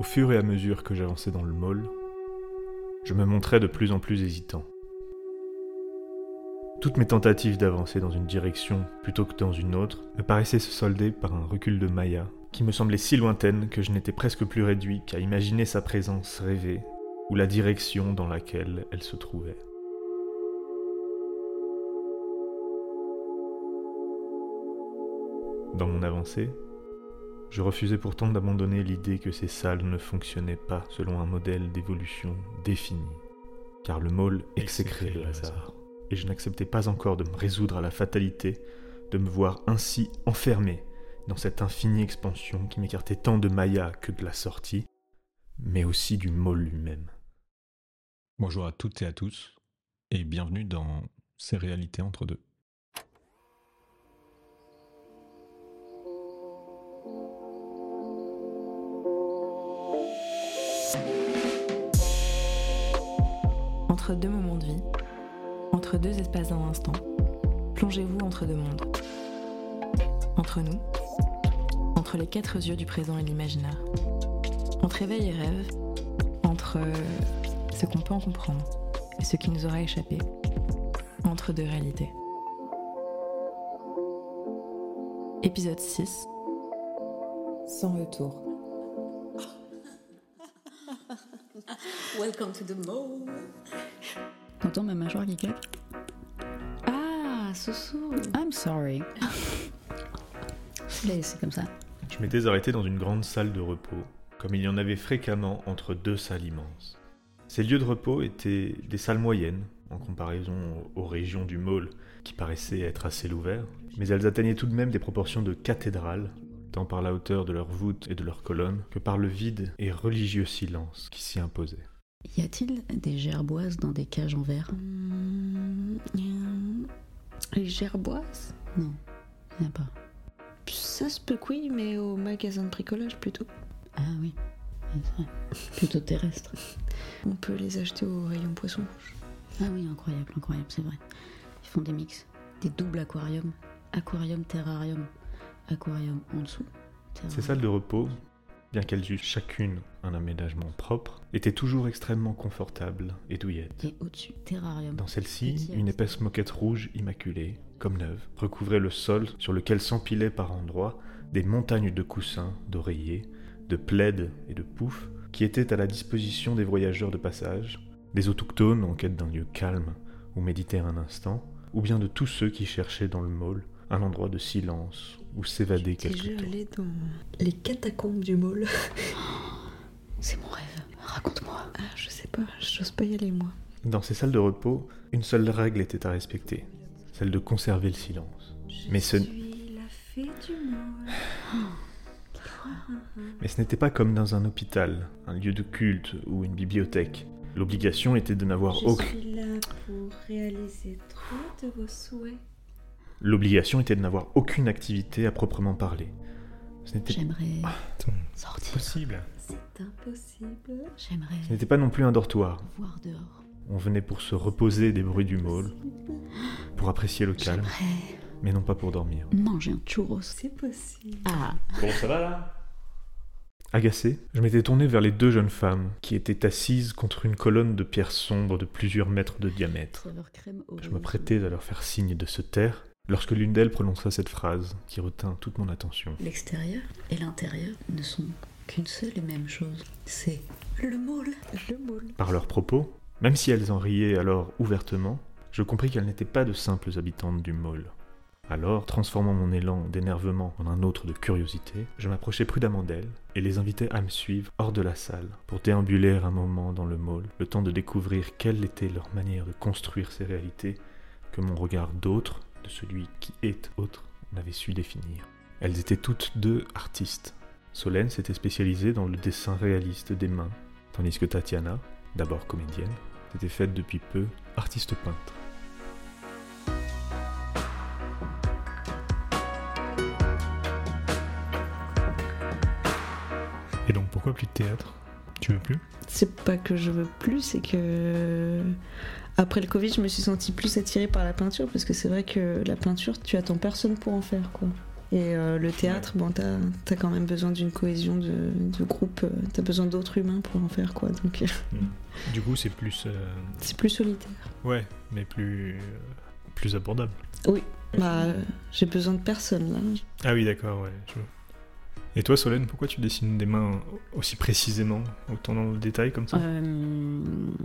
Au fur et à mesure que j'avançais dans le mall, je me montrais de plus en plus hésitant. Toutes mes tentatives d'avancer dans une direction plutôt que dans une autre me paraissaient se solder par un recul de Maya qui me semblait si lointaine que je n'étais presque plus réduit qu'à imaginer sa présence rêvée ou la direction dans laquelle elle se trouvait. Dans mon avancée, je refusais pourtant d'abandonner l'idée que ces salles ne fonctionnaient pas selon un modèle d'évolution défini, car le môle exécrait le hasard, et je n'acceptais pas encore de me résoudre à la fatalité de me voir ainsi enfermé dans cette infinie expansion qui m'écartait tant de Maya que de la sortie, mais aussi du môle lui-même. Bonjour à toutes et à tous, et bienvenue dans Ces réalités entre deux. Entre deux moments de vie, entre deux espaces d'un instant, plongez-vous entre deux mondes. Entre nous, entre les quatre yeux du présent et l'imaginaire. Entre éveil et rêve, entre ce qu'on peut en comprendre et ce qui nous aura échappé. Entre deux réalités. Épisode 6. Sans retour. Welcome to the mall. T'entends ma mâchoire qui claque Ah, Soussou. I'm sorry. Là, c'est comme ça. Je m'étais arrêté dans une grande salle de repos, comme il y en avait fréquemment entre deux salles immenses. Ces lieux de repos étaient des salles moyennes, en comparaison aux régions du môle qui paraissaient être à ciel ouvert, mais elles atteignaient tout de même des proportions de cathédrales, tant par la hauteur de leurs voûtes et de leurs colonnes que par le vide et religieux silence qui s'y imposait. Y a-t-il des gerboises dans des cages en verre? Hmm, les gerboises? Non, y en a pas. Ça se peut que oui, mais au magasin de bricolage plutôt. Ah oui, c'est vrai. Plutôt terrestre. On peut les acheter au rayon poisson rouge. Ah oui, incroyable, incroyable, c'est vrai. Ils font des mix, des doubles aquariums. Aquarium, terrarium. Aquarium en dessous. terrarium. Ces salles de repos, bien qu'elles eussent chacune un aménagement propre, étaient toujours extrêmement confortables et douillettes. Et au-dessus, terrarium. Dans celle-ci, une épaisse moquette rouge immaculée, comme neuve, recouvrait le sol sur lequel s'empilaient par endroits des montagnes de coussins, d'oreillers, de plaids et de poufs qui étaient à la disposition des voyageurs de passage, des autochtones en quête d'un lieu calme où méditer un instant, ou bien de tous ceux qui cherchaient dans le môle un endroit de silence où s'évader quelque déjà temps. allé dans les catacombes du mall C'est mon rêve, raconte-moi. Ah, je sais pas, j'ose pas y aller moi. Dans ces salles de repos, une seule règle était à respecter, celle de conserver le silence. Mais ce, suis la fée du mall. Mais ce n'était pas comme dans un hôpital, un lieu de culte ou une bibliothèque. L'obligation était de n'avoir Je aucun... suis là pour réaliser trois de vos souhaits. L'obligation était de n'avoir aucune activité à proprement parler. Ce n'était... J'aimerais sortir. possible. C'est impossible. J'aimerais ce n'était pas non plus un dortoir. voir dehors. On venait pour se reposer des bruits du môle, pour apprécier le calme, mais non pas pour dormir. manger un churros. C'est possible. Ah, Bon, ça va là? Agacé, je m'étais tourné vers les deux jeunes femmes qui étaient assises contre une colonne de pierre sombre de plusieurs mètres de diamètre. Je me prêtais à leur faire signe de se taire lorsque l'une d'elles prononça cette phrase qui retint toute mon attention. L'extérieur et l'intérieur ne sont qu'une seule et même chose. C'est Le mall. Le mall. Par leurs propos, même si elles en riaient alors ouvertement, je compris qu'elles n'étaient pas de simples habitantes du môle. Alors, transformant mon élan d'énervement en un autre de curiosité, je m'approchai prudemment d'elles et les invitai à me suivre hors de la salle pour déambuler un moment dans le môle, le temps de découvrir quelle était leur manière de construire ces réalités que mon regard d'autre, de celui qui est autre, n'avait su définir. Elles étaient toutes deux artistes. Solène s'était spécialisée dans le dessin réaliste des mains, tandis que Tatiana, d'abord comédienne, s'était faite depuis peu artiste peintre. Et donc pourquoi plus de théâtre? Tu veux plus? C'est pas que je veux plus, c'est que après le Covid, je me suis sentie plus attirée par la peinture parce que c'est vrai que la peinture, tu attends personne pour en faire quoi. Et euh, le théâtre, bon, t'as as quand même besoin d'une cohésion de, de groupe, euh, t'as besoin d'autres humains pour en faire quoi. Donc euh, Du coup, c'est plus. euh, c'est plus solitaire. Ouais, mais plus. plus abordable. Bah, euh, j'ai besoin de personne là. Ah oui, d'accord, ouais. je. Et toi, Solène, pourquoi tu dessines des mains aussi précisément, autant dans le détail comme ça? Euh,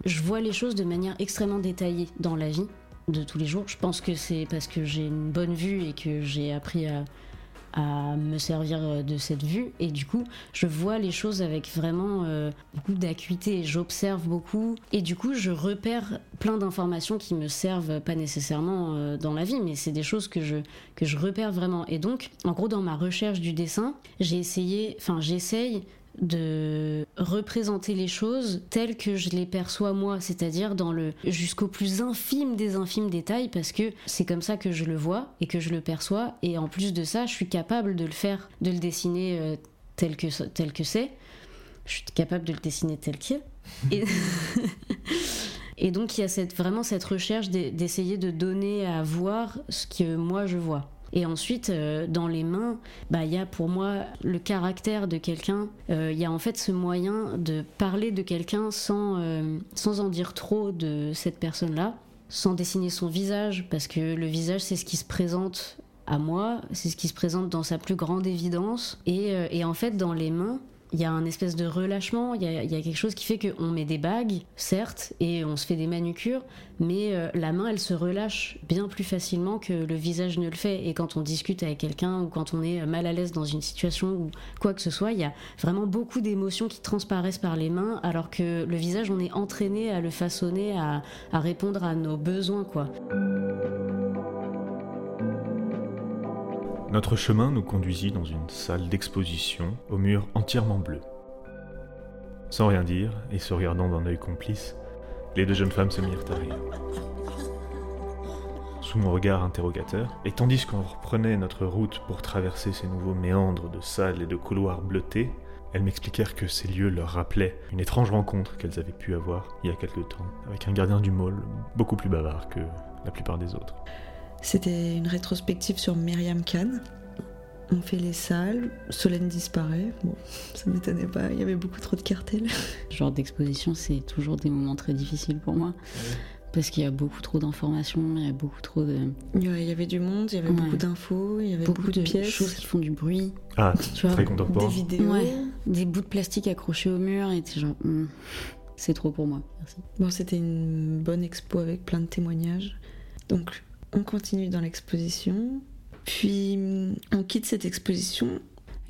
je vois les choses de manière extrêmement détaillée dans la vie de tous les jours. Je pense que c'est parce que j'ai une bonne vue et que j'ai appris à, à me servir de cette vue. Et du coup, je vois les choses avec vraiment euh, beaucoup d'acuité. J'observe beaucoup. Et du coup, je repère plein d'informations qui me servent pas nécessairement euh, dans la vie, mais c'est des choses que je, que je repère vraiment. Et donc, en gros, dans ma recherche du dessin, j'ai essayé, enfin, j'essaye de représenter les choses telles que je les perçois moi, c'est-à-dire dans le jusqu'au plus infime des infimes détails parce que c'est comme ça que je le vois et que je le perçois et en plus de ça, je suis capable de le faire, de le dessiner euh, tel que tel que c'est. Je suis capable de le dessiner tel qu'il. Et... Et donc il y a cette, vraiment cette recherche d'e- d'essayer de donner à voir ce que moi je vois. Et ensuite, euh, dans les mains, bah, il y a pour moi le caractère de quelqu'un. Euh, Il y a en fait ce moyen de parler de quelqu'un sans, euh, sans en dire trop de cette personne-là, sans dessiner son visage, parce que le visage, c'est ce qui se présente à moi, c'est ce qui se présente dans sa plus grande évidence. Et, et en fait, dans les mains, il y a un espèce de relâchement, il y a, quelque chose qui fait qu'on met des bagues, certes, et on se fait des manucures, mais euh, la main, elle se relâche bien plus facilement que le visage ne le fait. Et quand on discute avec quelqu'un ou quand on est mal à l'aise dans une situation ou quoi que ce soit, il y a vraiment beaucoup d'émotions qui transparaissent par les mains, alors que le visage, on est entraîné à le façonner, à, à répondre à nos besoins, quoi. Notre chemin nous conduisit dans une salle d'exposition aux murs entièrement bleus. Sans rien dire et se regardant d'un œil complice, les deux jeunes femmes se mirent à rire. Sous mon regard interrogateur, et tandis qu'on reprenait notre route pour traverser ces nouveaux méandres de salles et de couloirs bleutés, elles m'expliquèrent que ces lieux leur rappelaient une étrange rencontre qu'elles avaient pu avoir il y a quelque temps avec un gardien du môle beaucoup plus bavard que la plupart des autres. C'était une rétrospective sur Myriam Khan. On fait les salles, Solène disparaît. Bon, ça m'étonnait pas, il y avait beaucoup trop de cartels. Ce genre d'exposition, c'est toujours des moments très difficiles pour moi. Parce qu'il y a beaucoup trop d'informations, il y a beaucoup trop de. Il y avait du monde, il y avait Ouais. beaucoup d'infos, il y avait beaucoup, beaucoup, de, de pièces, choses qui font du bruit. Ah, Tu vois, très des vidéos. Ouais. des bouts de plastique accrochés au mur et t'es genre. hmm, c'est trop pour moi, merci. Bon, c'était une bonne expo avec plein de témoignages. Donc, on continue dans l'exposition. Puis, on quitte cette exposition.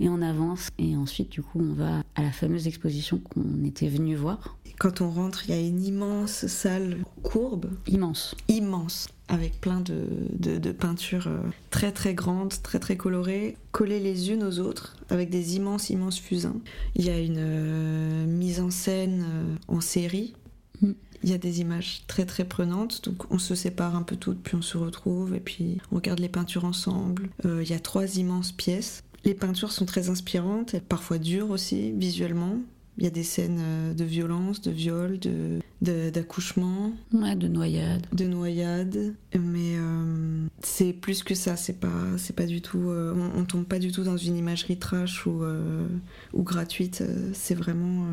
Et on avance, et ensuite, du coup, on va à la fameuse exposition qu'on était venu voir. Quand on rentre, il y a une immense salle courbe, Immense. immense, avec plein de, de- de peintures euh, très très grandes, très très colorées, collées les unes aux autres, avec des immenses, immenses fusains. Il y a une euh, mise en scène euh, en série. Mm. Il y a des images très très prenantes, donc on se sépare un peu toutes, puis on se retrouve, et puis on regarde les peintures ensemble. Euh, il y a trois immenses pièces. Les peintures sont très inspirantes, parfois dures aussi, visuellement. Il y a des scènes euh, de violence, de viol, de- de- d'accouchement Ouais, de noyade. de noyade, mais euh, c'est plus que ça. C'est pas, pas du tout. euh, on, on tombe pas du tout dans une imagerie trash ou euh, ou gratuite. C'est vraiment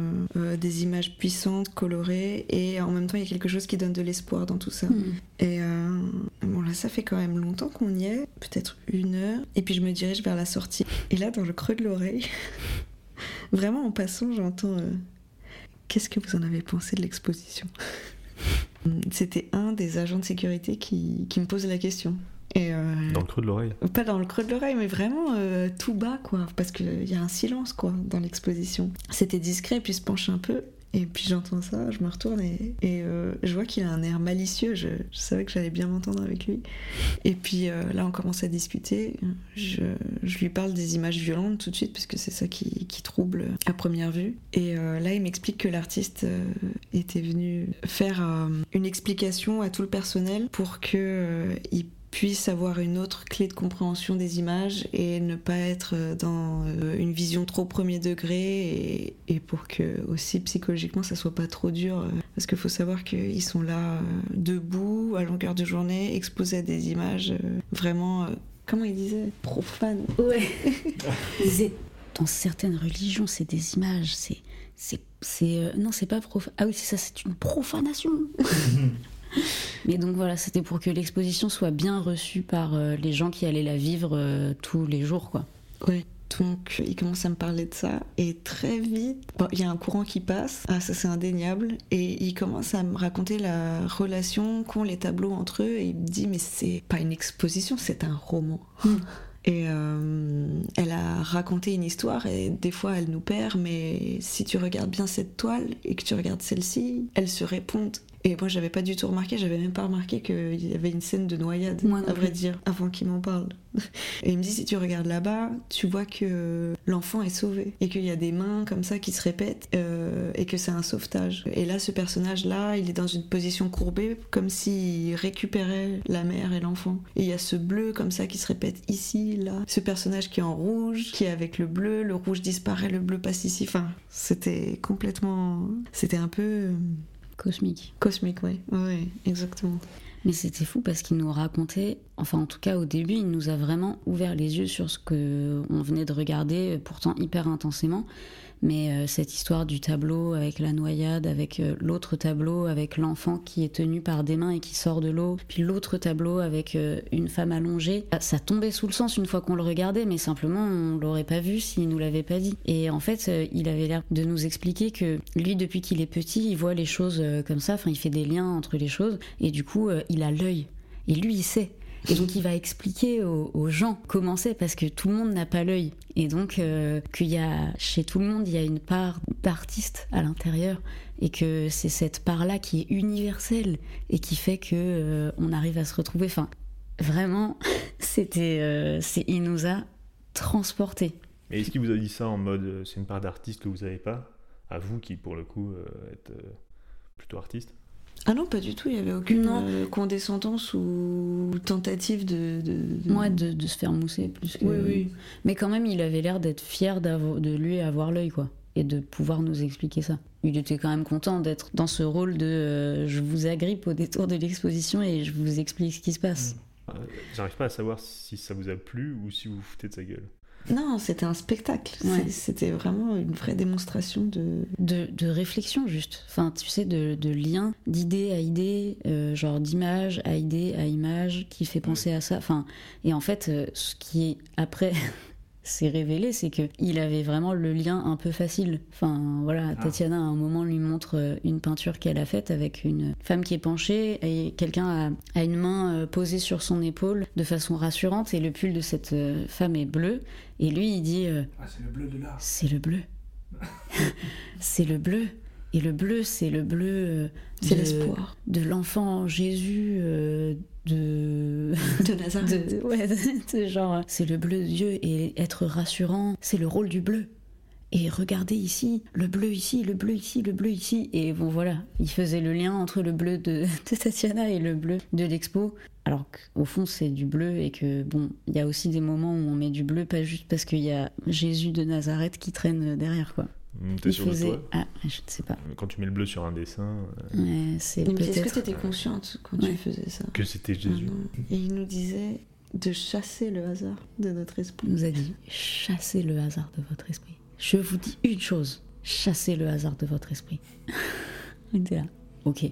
des images puissantes, colorées, et en même temps il y a quelque chose qui donne de l'espoir dans tout ça. Hmm. Et bon là, ça fait quand même longtemps qu'on y est, peut-être une heure. Et puis je me dirige vers la sortie. Et là, dans le creux de l'oreille, vraiment en passant, j'entends. euh, Qu'est-ce que vous en avez pensé de l'exposition? C'était un des agents de sécurité qui, qui me pose la question. Et euh, Dans le creux de l'oreille. pas dans le creux de l'oreille, mais vraiment euh, tout bas, quoi. Parce qu'il y a un silence, quoi, dans l'exposition. C'était discret, puis se penche un peu. Et puis j'entends ça, je me retourne et, euh, je vois qu'il a un air malicieux. Je, savais que j'allais bien m'entendre avec lui. Et puis euh, là, on commence à discuter. Je, lui parle des images violentes tout de suite, parce que c'est ça qui, trouble à première vue. Et euh, là, il m'explique que l'artiste était venu faire une explication à tout le personnel pour que euh, il puisse avoir une autre clé de compréhension des images et ne pas être dans euh, une vision trop premier degré et, et pour que aussi psychologiquement ça soit pas trop dur euh, parce qu'il faut savoir qu'ils sont là euh, debout à longueur de journée exposés à des images euh, vraiment euh, comment il disait Profane. Ouais. Dans certaines religions, c'est des images, c'est. c'est, c'est euh, non, c'est pas profane. Ah oui, c'est ça, c'est une profanation. Mais donc voilà, c'était pour que l'exposition soit bien reçue par euh, les gens qui allaient la vivre euh, tous les jours, quoi. Ouais. Donc il commence à me parler de ça et très vite, bon, il y a un courant qui passe, ah ça c'est indéniable, et il commence à me raconter la relation qu'ont les tableaux entre eux et il me dit mais c'est pas une exposition, c'est un roman. Et euh, elle a raconté une histoire et des fois elle nous perd, mais si tu regardes bien cette toile et que tu regardes celle-ci, elles se répondent. Et moi j'avais pas du tout remarqué, j'avais même pas remarqué qu'il y avait une scène de noyade, Moi à vrai dire, avant qu'il m'en parle. Et il me dit si tu regardes là-bas, tu vois que l'enfant est sauvé et qu'il y a des mains comme ça qui se répètent euh, et que c'est un sauvetage. Et là ce personnage-là, il est dans une position courbée comme s'il récupérait la mère et l'enfant. Et il y a ce bleu comme ça qui se répète ici, là. Ce personnage qui est en rouge, qui est avec le bleu, le rouge disparaît, le bleu passe ici. Enfin, c'était complètement... C'était un peu... Cosmique. Cosmique, ouais. Ouais, exactement. Mais c'était fou parce qu'il nous racontait, enfin en tout cas au début, il nous a vraiment ouvert les yeux sur ce que on venait de regarder, pourtant hyper intensément. Mais euh, cette histoire du tableau avec la noyade, avec euh, l'autre tableau avec l'enfant qui est tenu par des mains et qui sort de l'eau, puis l'autre tableau avec euh, une femme allongée, ça- tombait sous le sens une fois qu'on le regardait, mais simplement on l'aurait pas vu s'il nous l'avait pas dit. Et en fait, euh, il avait l'air de nous expliquer que lui, depuis qu'il est petit, il voit les choses euh, comme ça, enfin il fait des liens entre les choses, et du coup, euh, il a l'œil. Et lui, il sait. Et donc il va expliquer aux, gens comment c'est parce que tout le monde n'a pas l'œil. Et donc euh, qu'il y a chez tout le monde il y a une part d'artiste à l'intérieur et que c'est cette part-là qui est universelle et qui fait que euh, on arrive à se retrouver. Enfin, vraiment, c'était, euh, il nous a transportés. Mais est-ce qu'il vous a dit ça en mode c'est une part d'artiste que vous n'avez pas? À vous qui, pour le coup, êtes plutôt artiste? Ah non, pas du tout, il y avait aucune euh, condescendance ou tentative de... de, de- Moi, de, de se faire mousser plus que. Oui, oui. Mais quand même, il avait l'air d'être fier de lui avoir l'œil, quoi. Et de pouvoir nous expliquer ça. Il était quand même content d'être dans ce rôle de euh, je vous agrippe au détour de l'exposition et je vous explique ce qui se passe. Euh, J'arrive pas à savoir si ça vous a plu ou si vous vous foutez de sa gueule. Non, c'était un spectacle. Ouais. C'était vraiment une vraie démonstration de... De, de réflexion, juste. Enfin, tu sais, de, de lien d'idée à idée, euh, genre d'image à idée à image, qui fait penser à ça. Enfin, et en fait, euh, ce qui après s'est révélé, c'est que il avait vraiment le lien un peu facile. Enfin, voilà, Tatiana à un moment lui montre euh, une peinture qu'elle a faite avec une femme qui est penchée et quelqu'un a, a une main euh, posée sur son épaule de façon rassurante et le pull de cette euh, femme est bleu. Et lui, il dit. euh, Ah, c'est le bleu de l'art. c'est le bleu. c'est le bleu. Et le bleu, c'est le bleu euh, C'est de- l'espoir de l'enfant Jésus euh, de... de Nazareth. de- ouais, c'est genre, c'est le bleu de Dieu et être rassurant, c'est le rôle du bleu. Et regardez ici, le bleu ici, le bleu ici, le bleu ici. Et bon voilà, il faisait le lien entre le bleu de, de Tatiana et le bleu de l'expo. Alors qu'au fond, c'est du bleu et que bon, il y a aussi des moments où on met du bleu, pas juste parce qu'il y a Jésus de Nazareth qui traîne derrière quoi. Hum, T'es Il sûr de faisait. toi Ah, je ne sais pas. Quand tu mets le bleu sur un dessin, euh, Ouais, c'est Est-ce que tu étais consciente quand Ouais. tu faisais ça que c'était Jésus. Ah. Et il nous disait de chasser le hasard de notre esprit. Il nous a dit chassez le hasard de votre esprit. Je vous dis une chose chassez le hasard de votre esprit. On était là. Ok,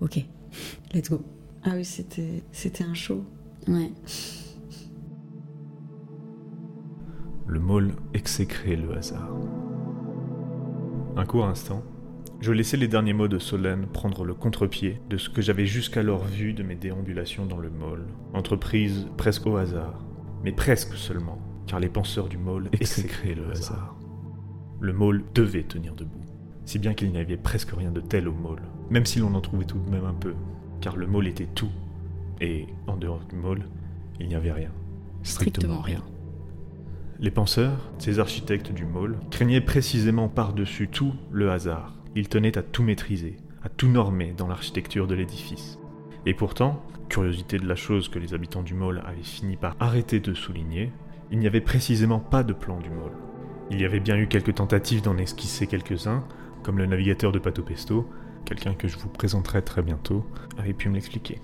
ok, let's go. Ah oui, c'était c'était un show. Ouais. Le môle exécrait le hasard. Un court instant, je laissais les derniers mots de Solène prendre le contre-pied de ce que j'avais jusqu'alors vu de mes déambulations dans le môle, entreprise presque au hasard, mais presque seulement, car les penseurs du môle exécraient le hasard. Le môle devait tenir debout, si bien qu'il n'y avait presque rien de tel au môle, même si l'on en trouvait tout de même un peu, car le môle était tout, et en dehors du môle, il n'y avait rien, strictement Strictement rien. Les penseurs, ces architectes du môle, craignaient précisément par-dessus tout le hasard. Ils tenaient à tout maîtriser, à tout normer dans l'architecture de l'édifice. Et pourtant, curiosité de la chose que les habitants du môle avaient fini par arrêter de souligner, il n'y avait précisément pas de plan du môle. Il y avait bien eu quelques tentatives d'en esquisser quelques-uns, comme le navigateur de Pato Pesto, quelqu'un que je vous présenterai très bientôt, avait pu me l'expliquer.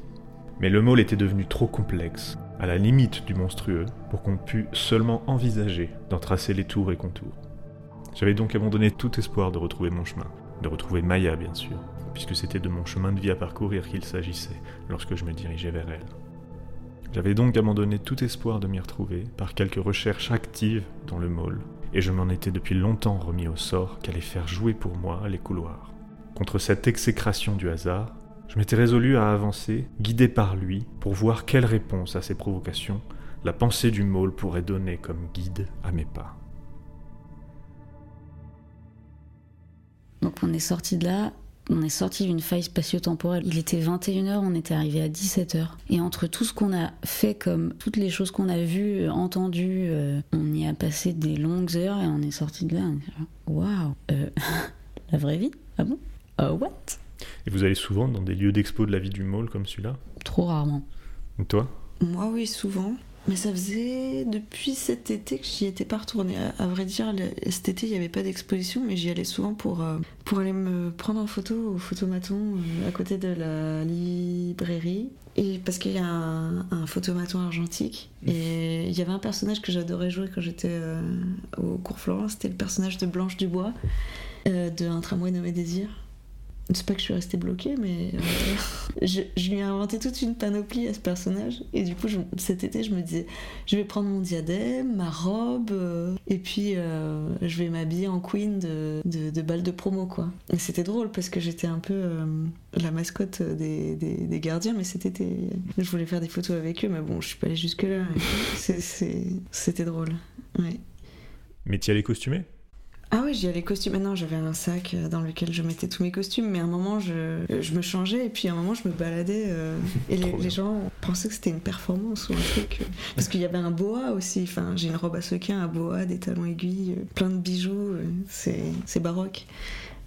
Mais le môle était devenu trop complexe, à la limite du monstrueux, pour qu'on pût seulement envisager d'en tracer les tours et contours. J'avais donc abandonné tout espoir de retrouver mon chemin, de retrouver Maya bien sûr, puisque c'était de mon chemin de vie à parcourir qu'il s'agissait lorsque je me dirigeais vers elle. J'avais donc abandonné tout espoir de m'y retrouver par quelques recherches actives dans le mall, et je m'en étais depuis longtemps remis au sort qu'allait faire jouer pour moi les couloirs. Contre cette exécration du hasard, je m'étais résolu à avancer, guidé par lui, pour voir quelle réponse à ces provocations la pensée du mall pourrait donner comme guide à mes pas. Donc on est sorti de là, on est sorti d'une faille spatio-temporelle. Il était 21h, on était arrivé à 17h. Et entre tout ce qu'on a fait, comme toutes les choses qu'on a vues, entendues, euh, on y a passé des longues heures et on est sorti de là. Waouh, euh, la vraie vie? Ah bon? Ah what? Et vous allez souvent dans des lieux d'expo de la vie du mall comme celui-là Trop rarement. Et toi Moi, oui, souvent. Mais ça faisait depuis cet été que j'y étais pas retournée. À, à vrai dire, le- cet été, il n'y avait pas d'exposition, mais j'y allais souvent pour, euh, pour aller me prendre en photo au photomaton euh, à côté de la librairie. Et parce qu'il y a un, un photomaton argentique. Et il y avait un personnage que j'adorais jouer quand j'étais euh, au cours Florence. C'était le personnage de Blanche Dubois, euh, de Un tramway nommé Désir. C'est pas que je suis restée bloquée, mais euh, je, je lui ai inventé toute une panoplie à ce personnage. Et du coup, je- cet été, je me disais, je vais prendre mon diadème, ma robe, euh, et puis euh, je vais m'habiller en queen de, de, de bal de promo, quoi. Et c'était drôle parce que j'étais un peu la mascotte des, des, des gardiens, mais cet été, je voulais faire des photos avec eux, mais bon, je suis pas allée jusque-là. C'était drôle. Ouais. Mais t'y allais costumé Ah oui, j'y allais costume. Maintenant, j'avais un sac euh, dans lequel je mettais tous mes costumes, mais à un moment, je, je me changeais et puis à un moment, je me baladais euh, et les, gens pensaient que c'était une performance ou un truc. euh, parce qu'il y avait un boa aussi. Enfin, j'ai une robe à sequin, un boa, des talons aiguilles, euh, plein de bijoux. euh, c'est c'est baroque.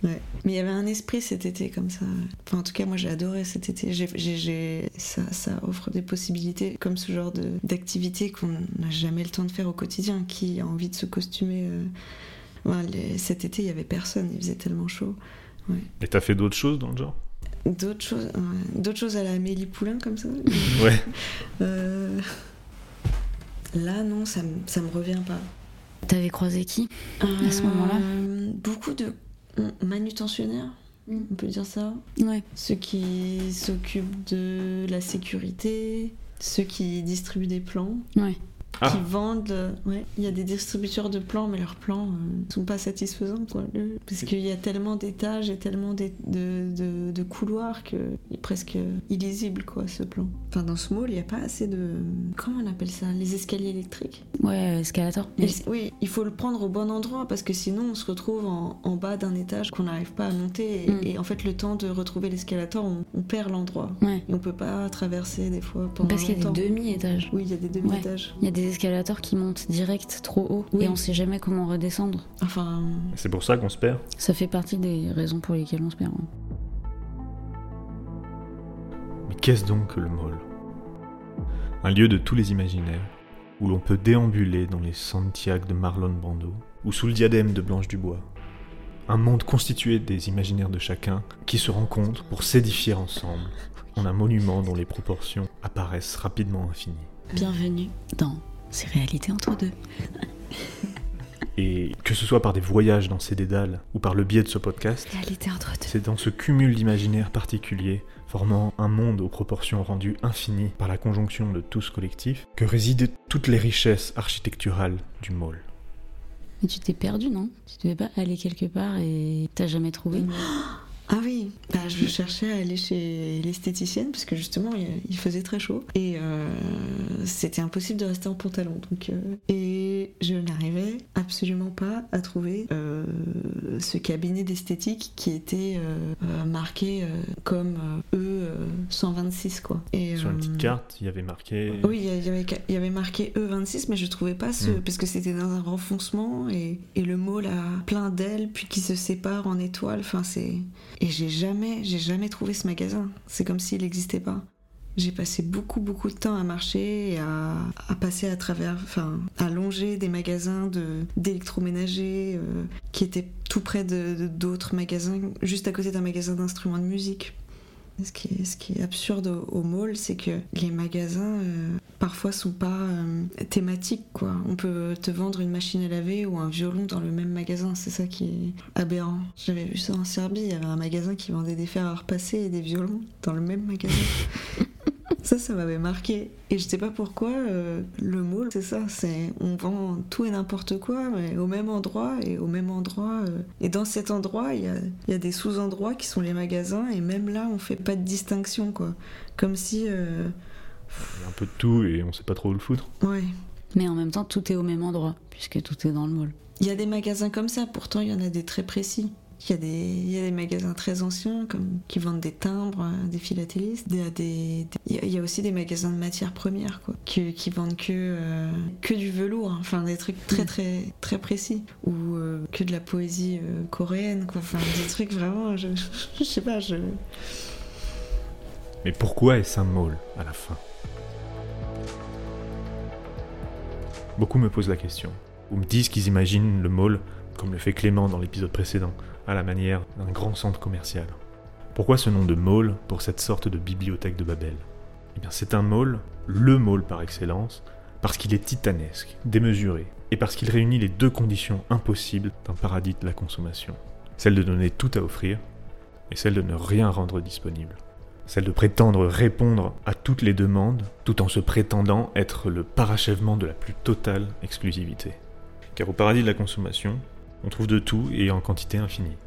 Ouais. Mais il y avait un esprit cet été comme ça. Enfin, en tout cas, moi, j'ai adoré cet été. J'ai, j'ai- j'ai- ça, ça offre des possibilités comme ce genre d'activité qu'on n'a jamais le temps de faire au quotidien. Qui a envie de se costumer euh, Ouais, les- cet été, il y avait personne, il faisait tellement chaud. Et t'as fait d'autres choses dans le genre? D'autres choses, ouais, d'autres choses à la Amélie Poulain comme ça? Ouais. Euh, Là, non, ça, me- ça me revient pas. T'avais croisé qui À ce moment-là? Euh, Beaucoup de manutentionnaires, Mm. on peut dire ça. Ouais. Ceux qui s'occupent de la sécurité, ceux qui distribuent des plans, Ouais. Ah. qui vendent. euh, Ouais, il y a des distributeurs de plans, mais leurs plans euh, sont pas satisfaisants, quoi. Le- Parce qu'il y a tellement d'étages et tellement de, de- de couloirs que il est presque illisible, quoi, ce plan. Enfin, dans ce mall, il n'y a pas assez de. Comment on appelle ça Les escaliers électriques? Ouais, escalator. et c- Oui, il faut le prendre au bon endroit parce que sinon on se retrouve en, en bas d'un étage qu'on n'arrive pas à monter et, Mm. et en fait le temps de retrouver l'escalator, on, on perd l'endroit. Ouais. Et on peut pas traverser des fois pendant Parce qu'il y a des demi-étages. Oui, il y a des demi-étages. Il y a des escalators qui montent direct trop haut Oui. et on sait jamais comment redescendre. Enfin, C'est pour ça qu'on se perd Ça fait partie des raisons pour lesquelles on se perd. ouais. Mais qu'est-ce donc que le mall? Un lieu de tous les imaginaires, où l'on peut déambuler dans les Santiago de Marlon Brando, ou sous le diadème de Blanche Dubois. Un monde constitué des imaginaires de chacun qui se rencontrent pour s'édifier ensemble en un monument dont les proportions apparaissent rapidement infinies. Bienvenue dans ces réalités entre deux. Et que ce soit par des voyages dans ces dédales ou par le biais de ce podcast, Réalité entre deux. C'est dans ce cumul d'imaginaires particuliers, formant un monde aux proportions rendues infinies par la conjonction de tous collectifs, que résident toutes les richesses architecturales du mall. Mais tu t'es perdu, non? Tu devais pas aller quelque part et t'as jamais trouvé? Ah oui, bah, je cherchais à aller chez l'esthéticienne parce que justement il, faisait très chaud et euh, c'était impossible de rester en pantalon. Donc, euh, et je n'arrivais absolument pas à trouver euh, ce cabinet d'esthétique qui était marqué comme euh, E126 quoi. Et, Sur une petite carte, il y avait marqué. Oui, il y avait, il y avait marqué E26, mais je trouvais pas ce. Mm. Parce que c'était dans un renfoncement et, et le mot a plein d'ailes, puis qui se séparent en étoiles. Enfin, c'est. Et j'ai jamais, j'ai jamais trouvé ce magasin. C'est comme s'il n'existait pas. J'ai passé beaucoup, beaucoup de temps à marcher et à, passer à travers, enfin, à longer des magasins de, d'électroménager euh, qui étaient tout près de, de- d'autres magasins, juste à côté d'un magasin d'instruments de musique. Ce qui est, absurde au, mall, c'est que les magasins euh, parfois sont pas euh, thématiques. On peut te vendre une machine à laver ou un violon dans le même magasin, c'est ça qui est aberrant. J'avais vu ça en Serbie, il y avait un magasin qui vendait des fers à repasser et des violons dans le même magasin. Ça, ça m'avait marqué. Et je sais pas pourquoi, euh, le mall, c'est ça, c'est on vend tout et n'importe quoi, mais au même endroit, et au même endroit. euh, et dans cet endroit, il y a, il y a des sous-endroits qui sont les magasins, et même là, on fait pas de distinction, quoi. Comme si. euh, Il y a un peu de tout et on sait pas trop où le foutre. ouais. Mais en même temps, tout est au même endroit, puisque tout est dans le mall. Il y a des magasins comme ça, pourtant, il y en a des très précis. Il y, a des, magasins très anciens qui vendent des timbres, euh, des philatélistes. Il y a, aussi des magasins de matières premières quoi, qui, vendent que, euh, que du velours, hein. enfin des trucs très très très précis. Ou euh, que de la poésie coréenne, quoi. Enfin des trucs vraiment, je, je sais pas, je... Mais pourquoi est-ce un mall à la fin? Beaucoup me posent la question, ou me disent qu'ils imaginent le mall, comme le fait Clément dans l'épisode précédent, à la manière d'un grand centre commercial. Pourquoi ce nom de mall pour cette sorte de bibliothèque de Babel? Eh bien c'est un mall, le mall par excellence, parce qu'il est titanesque, démesuré, et parce qu'il réunit les deux conditions impossibles d'un paradis de la consommation. Celle de donner tout à offrir, et celle de ne rien rendre disponible celle de prétendre répondre à toutes les demandes tout en se prétendant être le parachèvement de la plus totale exclusivité. Car au paradis de la consommation, on trouve de tout et en quantité infinie.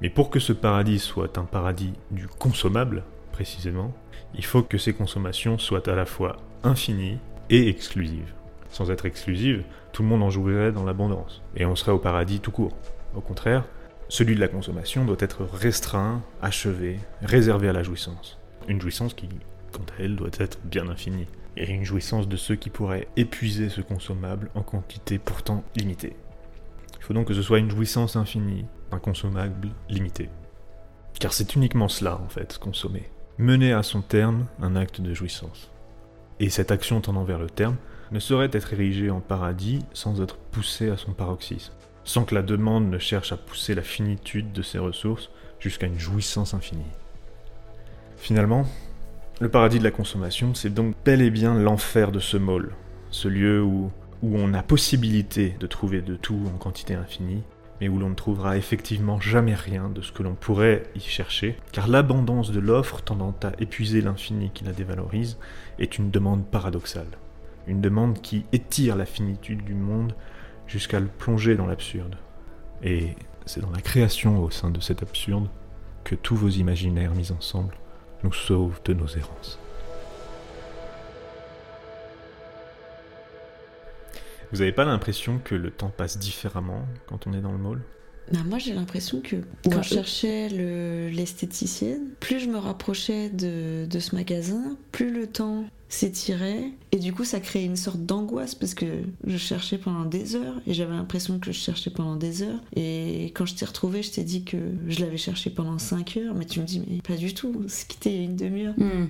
Mais pour que ce paradis soit un paradis du consommable, précisément, il faut que ces consommations soient à la fois infinies et exclusives. Sans être exclusives, tout le monde en jouirait dans l'abondance, et on serait au paradis tout court. Au contraire, celui de la consommation doit être restreint, achevé, réservé à la jouissance. Une jouissance qui, quant à elle, doit être bien infinie. Et une jouissance de ceux qui pourraient épuiser ce consommable en quantité pourtant limitée. Il faut donc que ce soit une jouissance infinie, un consommable limité. Car c'est uniquement cela, en fait, consommer. Mener à son terme un acte de jouissance. Et cette action tendant vers le terme ne saurait être érigée en paradis sans être poussée à son paroxysme, sans que la demande ne cherche à pousser la finitude de ses ressources jusqu'à une jouissance infinie. Finalement, le paradis de la consommation, c'est donc bel et bien l'enfer de ce mall, ce lieu où, où on a possibilité de trouver de tout en quantité infinie, mais où l'on ne trouvera effectivement jamais rien de ce que l'on pourrait y chercher, car l'abondance de l'offre tendant à épuiser l'infini qui la dévalorise est une demande paradoxale, une demande qui étire la finitude du monde jusqu'à le plonger dans l'absurde. Et c'est dans la création au sein de cet absurde que tous vos imaginaires mis ensemble nous sauvent de nos errances. Vous n'avez pas l'impression que le temps passe différemment quand on est dans le mall? Bah, moi j'ai l'impression que quand je cherchais le- l'esthéticienne, plus je me rapprochais de, de ce magasin, plus le temps s'étirait. Et du coup ça créait une sorte d'angoisse parce que je cherchais pendant des heures et j'avais l'impression que je cherchais pendant des heures. Et quand je t'ai retrouvé je t'ai dit que je l'avais cherché pendant 5 heures mais tu me dis mais pas du tout c'est quitté il y a une demi-heure. Hmm.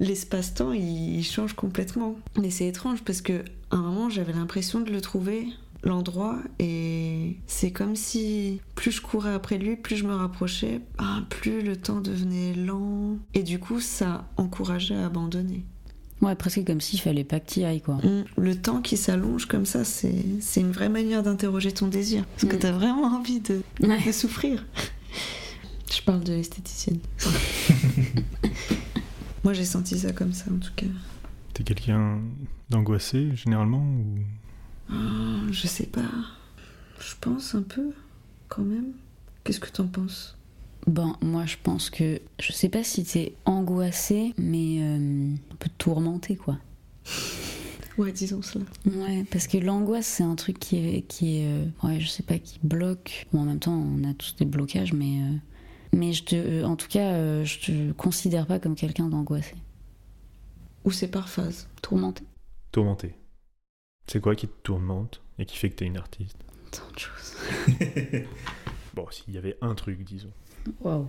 L'espace-temps il, il change complètement. Mais c'est étrange parce que à un moment j'avais l'impression de le trouver l'endroit et c'est comme si plus je courais après lui, plus je me rapprochais, ah, plus le temps devenait lent et du coup ça encourageait à abandonner. Ouais, presque comme s'il fallait pas que t'y ailles, quoi. Mm, Le temps qui s'allonge comme ça, c'est c'est une vraie manière d'interroger ton désir parce que Mm. t'as vraiment envie de, Ouais. de souffrir. Je parle de l'esthéticienne. Moi j'ai senti ça comme ça en tout cas. T'es quelqu'un d'angoissé généralement ou... Ah, je sais pas. Je pense un peu, quand même. Qu'est-ce que t'en penses? Bon, moi je pense que. Je sais pas si t'es angoissé, mais euh, un peu tourmenté, quoi. Ouais, disons cela. Ouais, parce que l'angoisse, c'est un truc qui est. Qui est euh, ouais, je sais pas, qui bloque. Bon, en même temps, on a tous des blocages, mais. euh, mais je te, euh, en tout cas, euh, je te considère pas comme quelqu'un d'angoissé. Ou c'est par phase. Tourmenté. Tourmenté. C'est quoi qui te tourmente et qui fait que t'es une artiste? Tant de choses. Bon, s'il y avait un truc, disons. Waouh.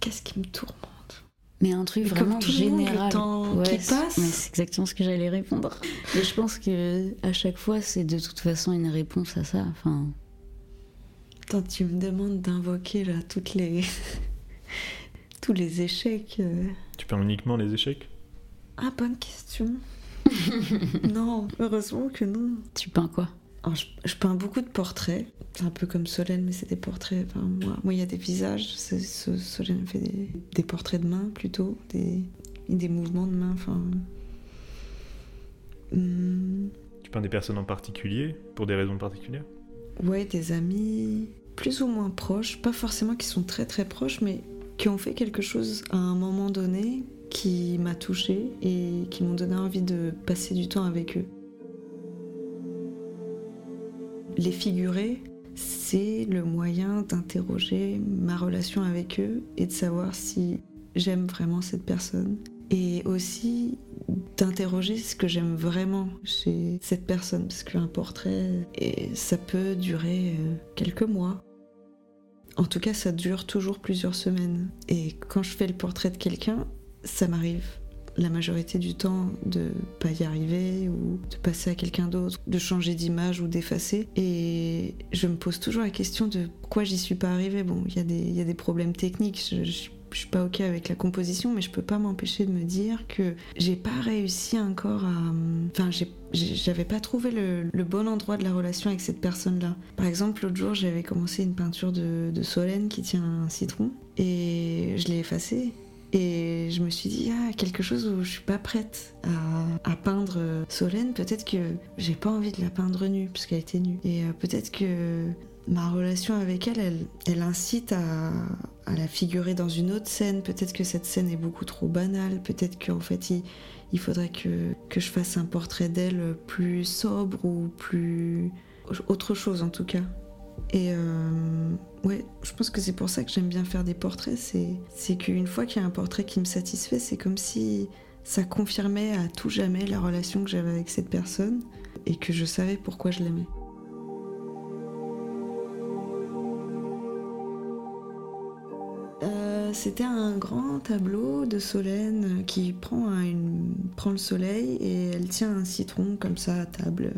Qu'est-ce qui me tourmente? Mais un truc Mais vraiment comme tout général. le temps Ouais, qui passe. mais c'est exactement ce que j'allais répondre. Et je pense que à chaque fois, c'est de toute façon une réponse à ça. Enfin, Quand tu me demandes d'invoquer là toutes les tous les échecs. euh. Tu peins uniquement les échecs? Ah, bonne question. non, heureusement que non. Tu peins quoi? Alors, je, je peins beaucoup de portraits. C'est un peu comme Solène, mais c'est des portraits. Enfin, moi, moi, il y a des visages. Solène fait des, des portraits de mains plutôt, des, des mouvements de mains. Enfin. Hmm, Tu peins des personnes en particulier Pour des raisons particulières? Ouais, des amis plus ou moins proches, pas forcément qui sont très très proches, mais qui ont fait quelque chose à un moment donné qui m'a touchée et qui m'ont donné envie de passer du temps avec eux. Les figurer, c'est le moyen d'interroger ma relation avec eux et de savoir si j'aime vraiment cette personne. Et aussi d'interroger ce que j'aime vraiment chez cette personne. Parce qu'un portrait, et ça peut durer euh, quelques mois. En tout cas, ça dure toujours plusieurs semaines. Et quand je fais le portrait de quelqu'un, ça m'arrive la majorité du temps de pas y arriver ou de passer à quelqu'un d'autre, de changer d'image ou d'effacer. Et je me pose toujours la question de pourquoi j'y suis pas arrivée. Bon, il y, a des- problèmes techniques. Je suis pas ok avec la composition, mais je peux pas m'empêcher de me dire que j'ai pas réussi encore à. Enfin, j'avais pas trouvé le, bon endroit de la relation avec cette personne-là. Par exemple, l'autre jour, j'avais commencé une peinture de, de Solène qui tient un citron et je l'ai effacée. Et je me suis dit, ah, quelque chose où je suis pas prête à, à peindre euh, Solène. Peut-être que j'ai pas envie de la peindre nue, puisqu'elle était nue. Et euh, peut-être que ma relation avec elle, elle, incite à, la figurer dans une autre scène. Peut-être que cette scène est beaucoup trop banale. Peut-être qu'en fait, il, faudrait que, je fasse un portrait d'elle plus sobre ou plus. autre chose en tout cas. Et euh, ouais, je pense que c'est pour ça que j'aime bien faire des portraits. C'est qu'une fois qu'il y a un portrait qui me satisfait, c'est comme si ça confirmait à tout jamais la relation que j'avais avec cette personne et que je savais pourquoi je l'aimais. C'était un grand tableau de Solène qui prend, prend le soleil et elle tient un citron comme ça à table.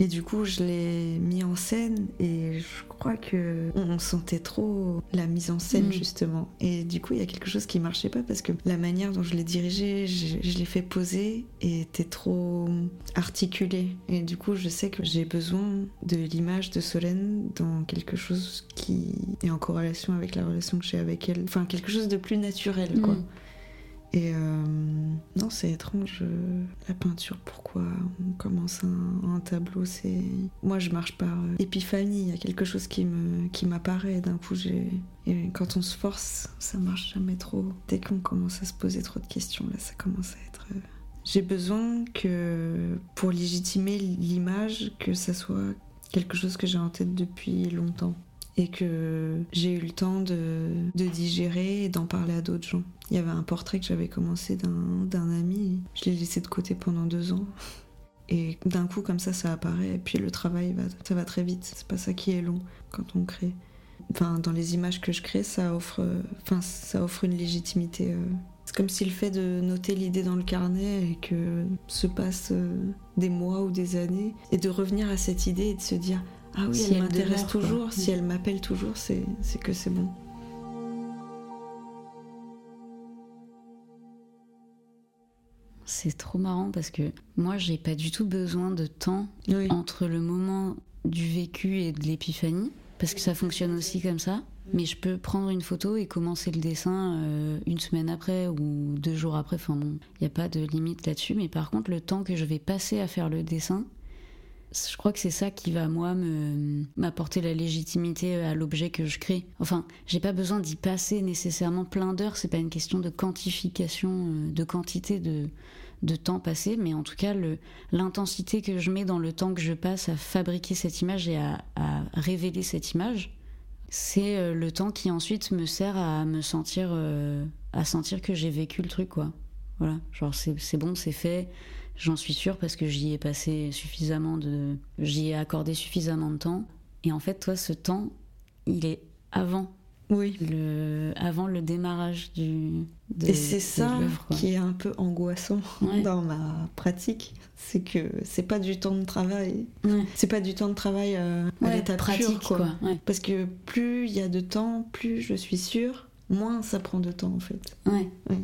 Et du coup, je l'ai mis en scène et je crois que on sentait trop la mise en scène Mm. justement. Et du coup, il y a quelque chose qui marchait pas parce que la manière dont je l'ai dirigé, je, je l'ai fait poser et était trop articulée. Et du coup, je sais que j'ai besoin de l'image de Solène dans quelque chose qui est en corrélation avec la relation que j'ai avec elle. Enfin, quelque chose de plus naturel, quoi. Mm. Et euh, non, c'est étrange euh, la peinture. Pourquoi on commence un, tableau C'est moi, je marche par euh, épiphanie. Il y a quelque chose qui me qui m'apparaît. D'un coup, j'ai et quand on se force, ça marche jamais trop. Dès qu'on commence à se poser trop de questions, là, ça commence à être. euh, J'ai besoin que pour légitimer l'image, que ça soit quelque chose que j'ai en tête depuis longtemps et que j'ai eu le temps de, digérer et d'en parler à d'autres gens. Il y avait un portrait que j'avais commencé d'un ami, je l'ai laissé de côté pendant deux ans. Et d'un coup, comme ça, ça apparaît, et puis le travail, va, ça va très vite. C'est pas ça qui est long quand on crée. Enfin, dans les images que je crée, ça offre, enfin, ça offre une légitimité. euh. C'est comme si le fait de noter l'idée dans le carnet et que se passent euh, des mois ou des années, et de revenir à cette idée et de se dire ah oui, Si elle elle m'intéresse quoi. toujours, si Mm. elle m'appelle toujours, c'est c'est que c'est bon. C'est trop marrant parce que moi, j'ai pas du tout besoin de temps Oui. entre le moment du vécu et de l'épiphanie, parce que ça fonctionne aussi comme ça. Mais je peux prendre une photo et commencer le dessin euh, une semaine après ou deux jours après. Enfin bon, il n'y a pas de limite là-dessus. Mais par contre, le temps que je vais passer à faire le dessin, je crois que c'est ça qui va, moi, m'apporter la légitimité à l'objet que je crée. Enfin, j'ai pas besoin d'y passer nécessairement plein d'heures. C'est pas une question de quantification, euh, de quantité de, de temps passé, mais en tout cas, l'intensité que je mets dans le temps que je passe à fabriquer cette image et à, à révéler cette image, c'est euh, le temps qui ensuite me sert à me sentir, euh, à sentir que j'ai vécu le truc, quoi. Voilà, genre c'est bon, c'est fait, j'en suis sûre parce que j'y ai passé suffisamment de, j'y ai accordé suffisamment de temps. Et en fait, toi, ce temps, il est avant Oui. le, avant le démarrage du. de- Et c'est ça qui est un peu angoissant Ouais. dans ma pratique, c'est que c'est pas du temps de travail, Ouais. c'est pas du temps de travail euh, à Ouais, l'état pratique, quoi. Parce que plus il y a de temps, plus je suis sûre moins ça prend de temps en fait. Ouais. Ouais.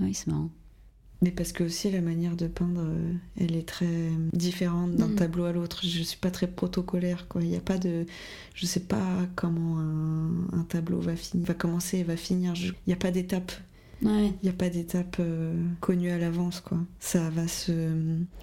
Oui, c'est marrant. Mais parce que aussi la manière de peindre, euh, elle est très différente d'un Mhm. tableau à l'autre. Je suis pas très protocolaire, quoi. Il y a pas de, je sais pas comment un, un tableau va finir, va commencer et va finir. Il n'y a pas d'étape. Ouais, Il n'y a pas d'étape euh, connue à l'avance, quoi. Ça va se.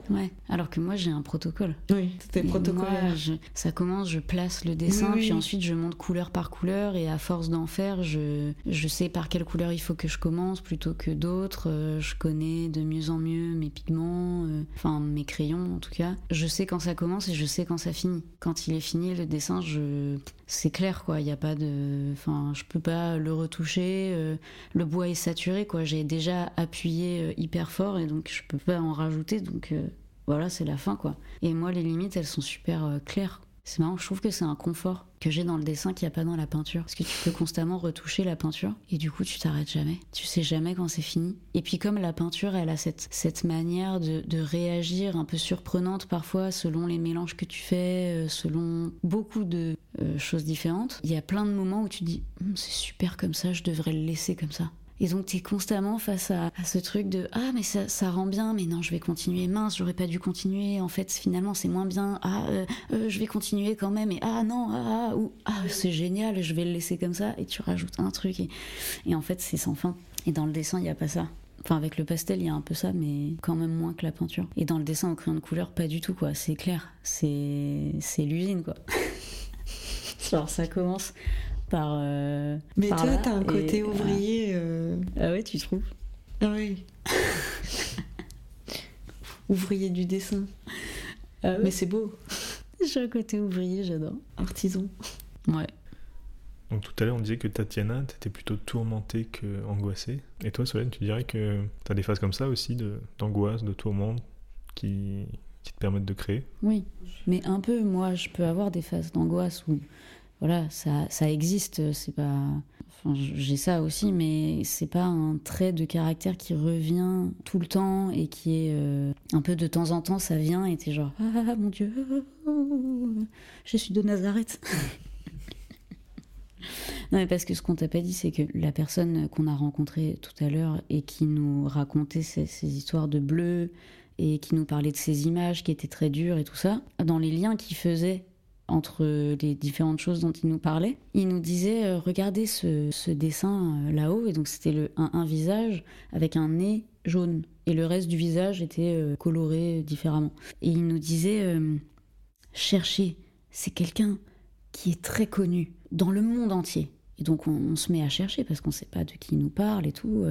ouais. Alors que moi, j'ai un protocole. Oui, c'était protocolaire. moi, je- ça commence, je place le dessin, Oui, oui. puis ensuite je monte couleur par couleur, et à force d'en faire, je, je sais par quelle couleur il faut que je commence plutôt que d'autres. Euh, je connais de mieux en mieux mes pigments, euh, enfin mes crayons en tout cas. Je sais quand ça commence et je sais quand ça finit. Quand il est fini, le dessin, je... c'est clair quoi. Il n'y a pas de. Enfin, je peux pas le retoucher. euh, le bois est saturé quoi. J'ai déjà appuyé euh, hyper fort et donc je peux pas en rajouter. Donc euh, voilà, c'est la fin quoi. Et moi, les limites, elles sont super claires. C'est marrant, je trouve que c'est un confort que j'ai dans le dessin qu'il n'y a pas dans la peinture. Parce que tu peux constamment retoucher la peinture et du coup, tu t'arrêtes jamais. Tu sais jamais quand c'est fini. Et puis, comme la peinture, elle a cette, cette manière de, réagir un peu surprenante parfois selon les mélanges que tu fais, euh, selon beaucoup de euh, choses différentes, il y a plein de moments où tu dis Hum, c'est super comme ça, je devrais le laisser comme ça. Et donc, tu es constamment face à, ce truc de Ah, mais ça, ça rend bien, mais non, je vais continuer. Mince, j'aurais pas dû continuer. En fait, finalement, c'est moins bien. Ah, euh, euh, je vais continuer quand même. Et ah, non, ah, ah, ou ah, c'est génial, je vais le laisser comme ça. Et tu rajoutes un truc. Et, et en fait, c'est sans fin. Et dans le dessin, il n'y a pas ça. Enfin, avec le pastel, il y a un peu ça, mais quand même moins que la peinture. Et dans le dessin au crayon de couleur, pas du tout, quoi. C'est clair. C'est c'est l'usine, quoi. Genre, ça commence par. euh, Mais par toi, t'as un et côté voilà. ouvrier. euh, Ah ouais, tu trouves? Ah oui. ouvrier du dessin. Ah Mais c'est beau. J'ai un côté ouvrier, j'adore. Artisan. Ouais. Donc tout à l'heure, on disait que Tatiana, t'étais plutôt tourmentée que angoissée. Et toi, Solène, tu dirais que t'as des phases comme ça aussi, de- d'angoisse, de, tourment, qui, qui te permettent de créer? Oui, mais un peu, moi, je peux avoir des phases d'angoisse où, voilà, ça, ça existe, c'est pas... J'ai ça aussi, mais c'est pas un trait de caractère qui revient tout le temps et qui est euh, un peu de temps en temps, ça vient et t'es genre, ah mon Dieu, je suis de Nazareth. Non, mais parce que ce qu'on t'a pas dit, c'est que la personne qu'on a rencontrée tout à l'heure et qui nous racontait ces, ces histoires de bleu et qui nous parlait de ces images qui étaient très dures et tout ça, dans les liens qu'il faisait entre les différentes choses dont il nous parlait, il nous disait euh, regardez ce, dessin euh, là-haut, et donc c'était un, visage avec un nez jaune, et le reste du visage était euh, coloré différemment. Et il nous disait cherchez, c'est quelqu'un qui est très connu dans le monde entier. Et donc on, se met à chercher parce qu'on ne sait pas de qui il nous parle et tout.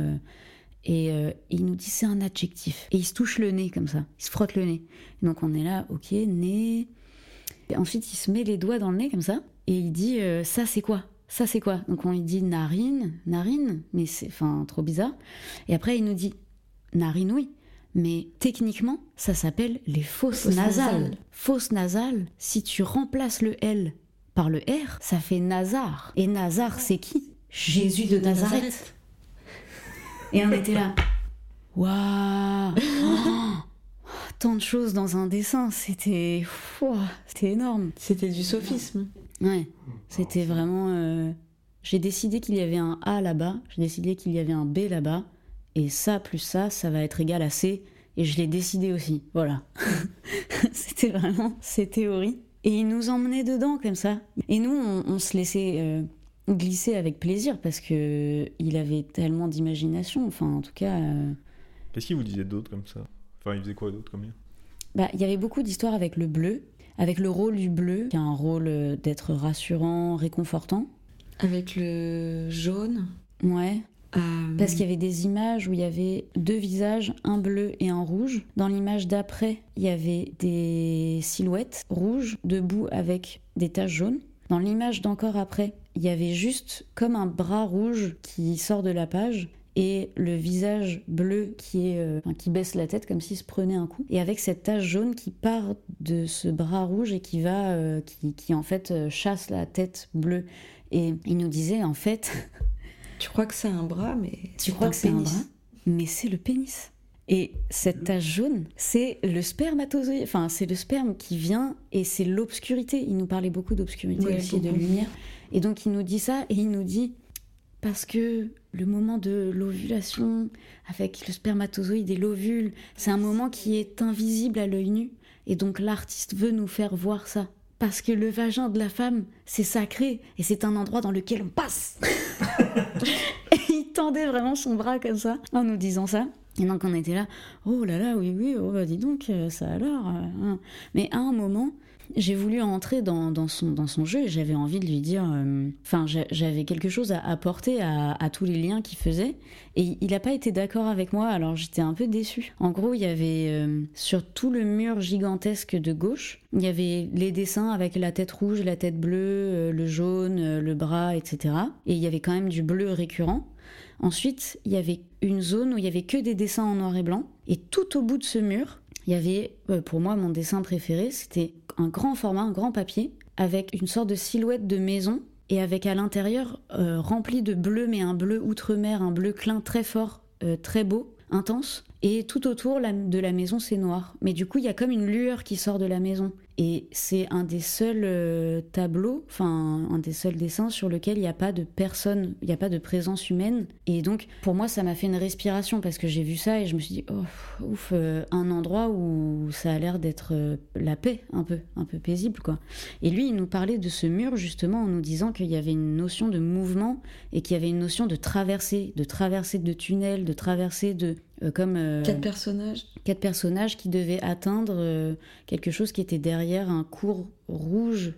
et il nous dit c'est un adjectif. Et il se touche le nez comme ça. Il se frotte le nez. Et donc on est là, ok, nez. Et ensuite il se met les doigts dans le nez comme ça. Et il dit euh, ça c'est quoi? Ça c'est quoi? Donc on lui dit narine, narine. Mais c'est enfin trop bizarre. Et après il nous dit narine oui. Mais techniquement, ça s'appelle les fausses Fausses nasales. nasales. Fausses nasales, si tu remplaces le L par le R, ça fait Nazar. Et Nazar, c'est qui? Jésus de Nazareth. Et on était là. Waouh Oh Tant de choses dans un dessin, c'était. C'était énorme. C'était du sophisme. Ouais, c'était vraiment. euh, J'ai décidé qu'il y avait un A là-bas, j'ai décidé qu'il y avait un B là-bas, et ça plus ça, ça va être égal à C, et je l'ai décidé aussi. Voilà. c'était vraiment ces théories. Et il nous emmenait dedans comme ça. Et nous, on, on se laissait euh, glisser avec plaisir parce que il avait tellement d'imagination. Enfin, en tout cas. euh, Qu'est-ce qu'il vous disait d'autre comme ça? Enfin, il faisait quoi d'autre comme lien bah, il y avait beaucoup d'histoires avec le bleu, avec le rôle du bleu, qui a un rôle euh, d'être rassurant, réconfortant. Avec le jaune. Ouais. euh, Parce qu'il y avait des images où il y avait deux visages, un bleu et un rouge. Dans l'image d'après, il y avait des silhouettes rouges debout avec des taches jaunes. Dans l'image d'encore après, il y avait juste comme un bras rouge qui sort de la page et le visage bleu qui est euh, qui baisse la tête comme s'il se prenait un coup et avec cette tache jaune qui part de ce bras rouge et qui va euh, qui, qui en fait euh, chasse la tête bleue et il nous disait en fait Tu crois que c'est un bras, mais. tu crois que c'est un bras, mais c'est le pénis. Et cette tache jaune, c'est le spermatozoïde, enfin c'est le sperme qui vient et c'est l'obscurité. Il nous parlait beaucoup d'obscurité aussi, de lumière. Et donc il nous dit ça et il nous dit parce que le moment de l'ovulation avec le spermatozoïde et l'ovule, c'est un moment qui est invisible à l'œil nu. Et donc l'artiste veut nous faire voir ça. Parce que le vagin de la femme, c'est sacré et c'est un endroit dans lequel on passe. et il tendait vraiment son bras comme ça en nous disant ça. Et donc on était là, oh là là, oui, oui, oh bah dis donc, euh, ça alors. euh, hein. Mais à un moment, j'ai voulu entrer dans, son, jeu et j'avais envie de lui dire. euh, Enfin, j'a- j'avais quelque chose à apporter à, tous les liens qu'il faisait. Et il n'a pas été d'accord avec moi, alors j'étais un peu déçue. En gros, il y avait euh, sur tout le mur gigantesque de gauche, il y avait les dessins avec la tête rouge, la tête bleue, euh, le jaune, le bras, etc. Et il y avait quand même du bleu récurrent. Ensuite, il y avait une zone où il y avait que des dessins en noir et blanc. Et tout au bout de ce mur, il y avait, pour moi, mon dessin préféré, c'était un grand format, un grand papier, avec une sorte de silhouette de maison, et avec à l'intérieur euh, rempli de bleu, mais un bleu outre-mer, un bleu clin très fort, euh, très beau, intense. Et tout autour de la maison, c'est noir. Mais du coup, il y a comme une lueur qui sort de la maison. Et c'est un des seuls euh, tableaux, enfin un des seuls dessins sur lequel il n'y a pas de personne, il n'y a pas de présence humaine. Et donc, pour moi, ça m'a fait une respiration parce que j'ai vu ça et je me suis dit, oh, ouf, euh, un endroit où ça a l'air d'être euh, la paix, un peu, un peu paisible, quoi. Et lui, il nous parlait de ce mur justement en nous disant qu'il y avait une notion de mouvement et qu'il y avait une notion de traversée, de traversée de tunnels, de traversée de comme euh, Quatre personnages. quatre personnages qui devaient atteindre euh, quelque chose qui était derrière un cours rouge.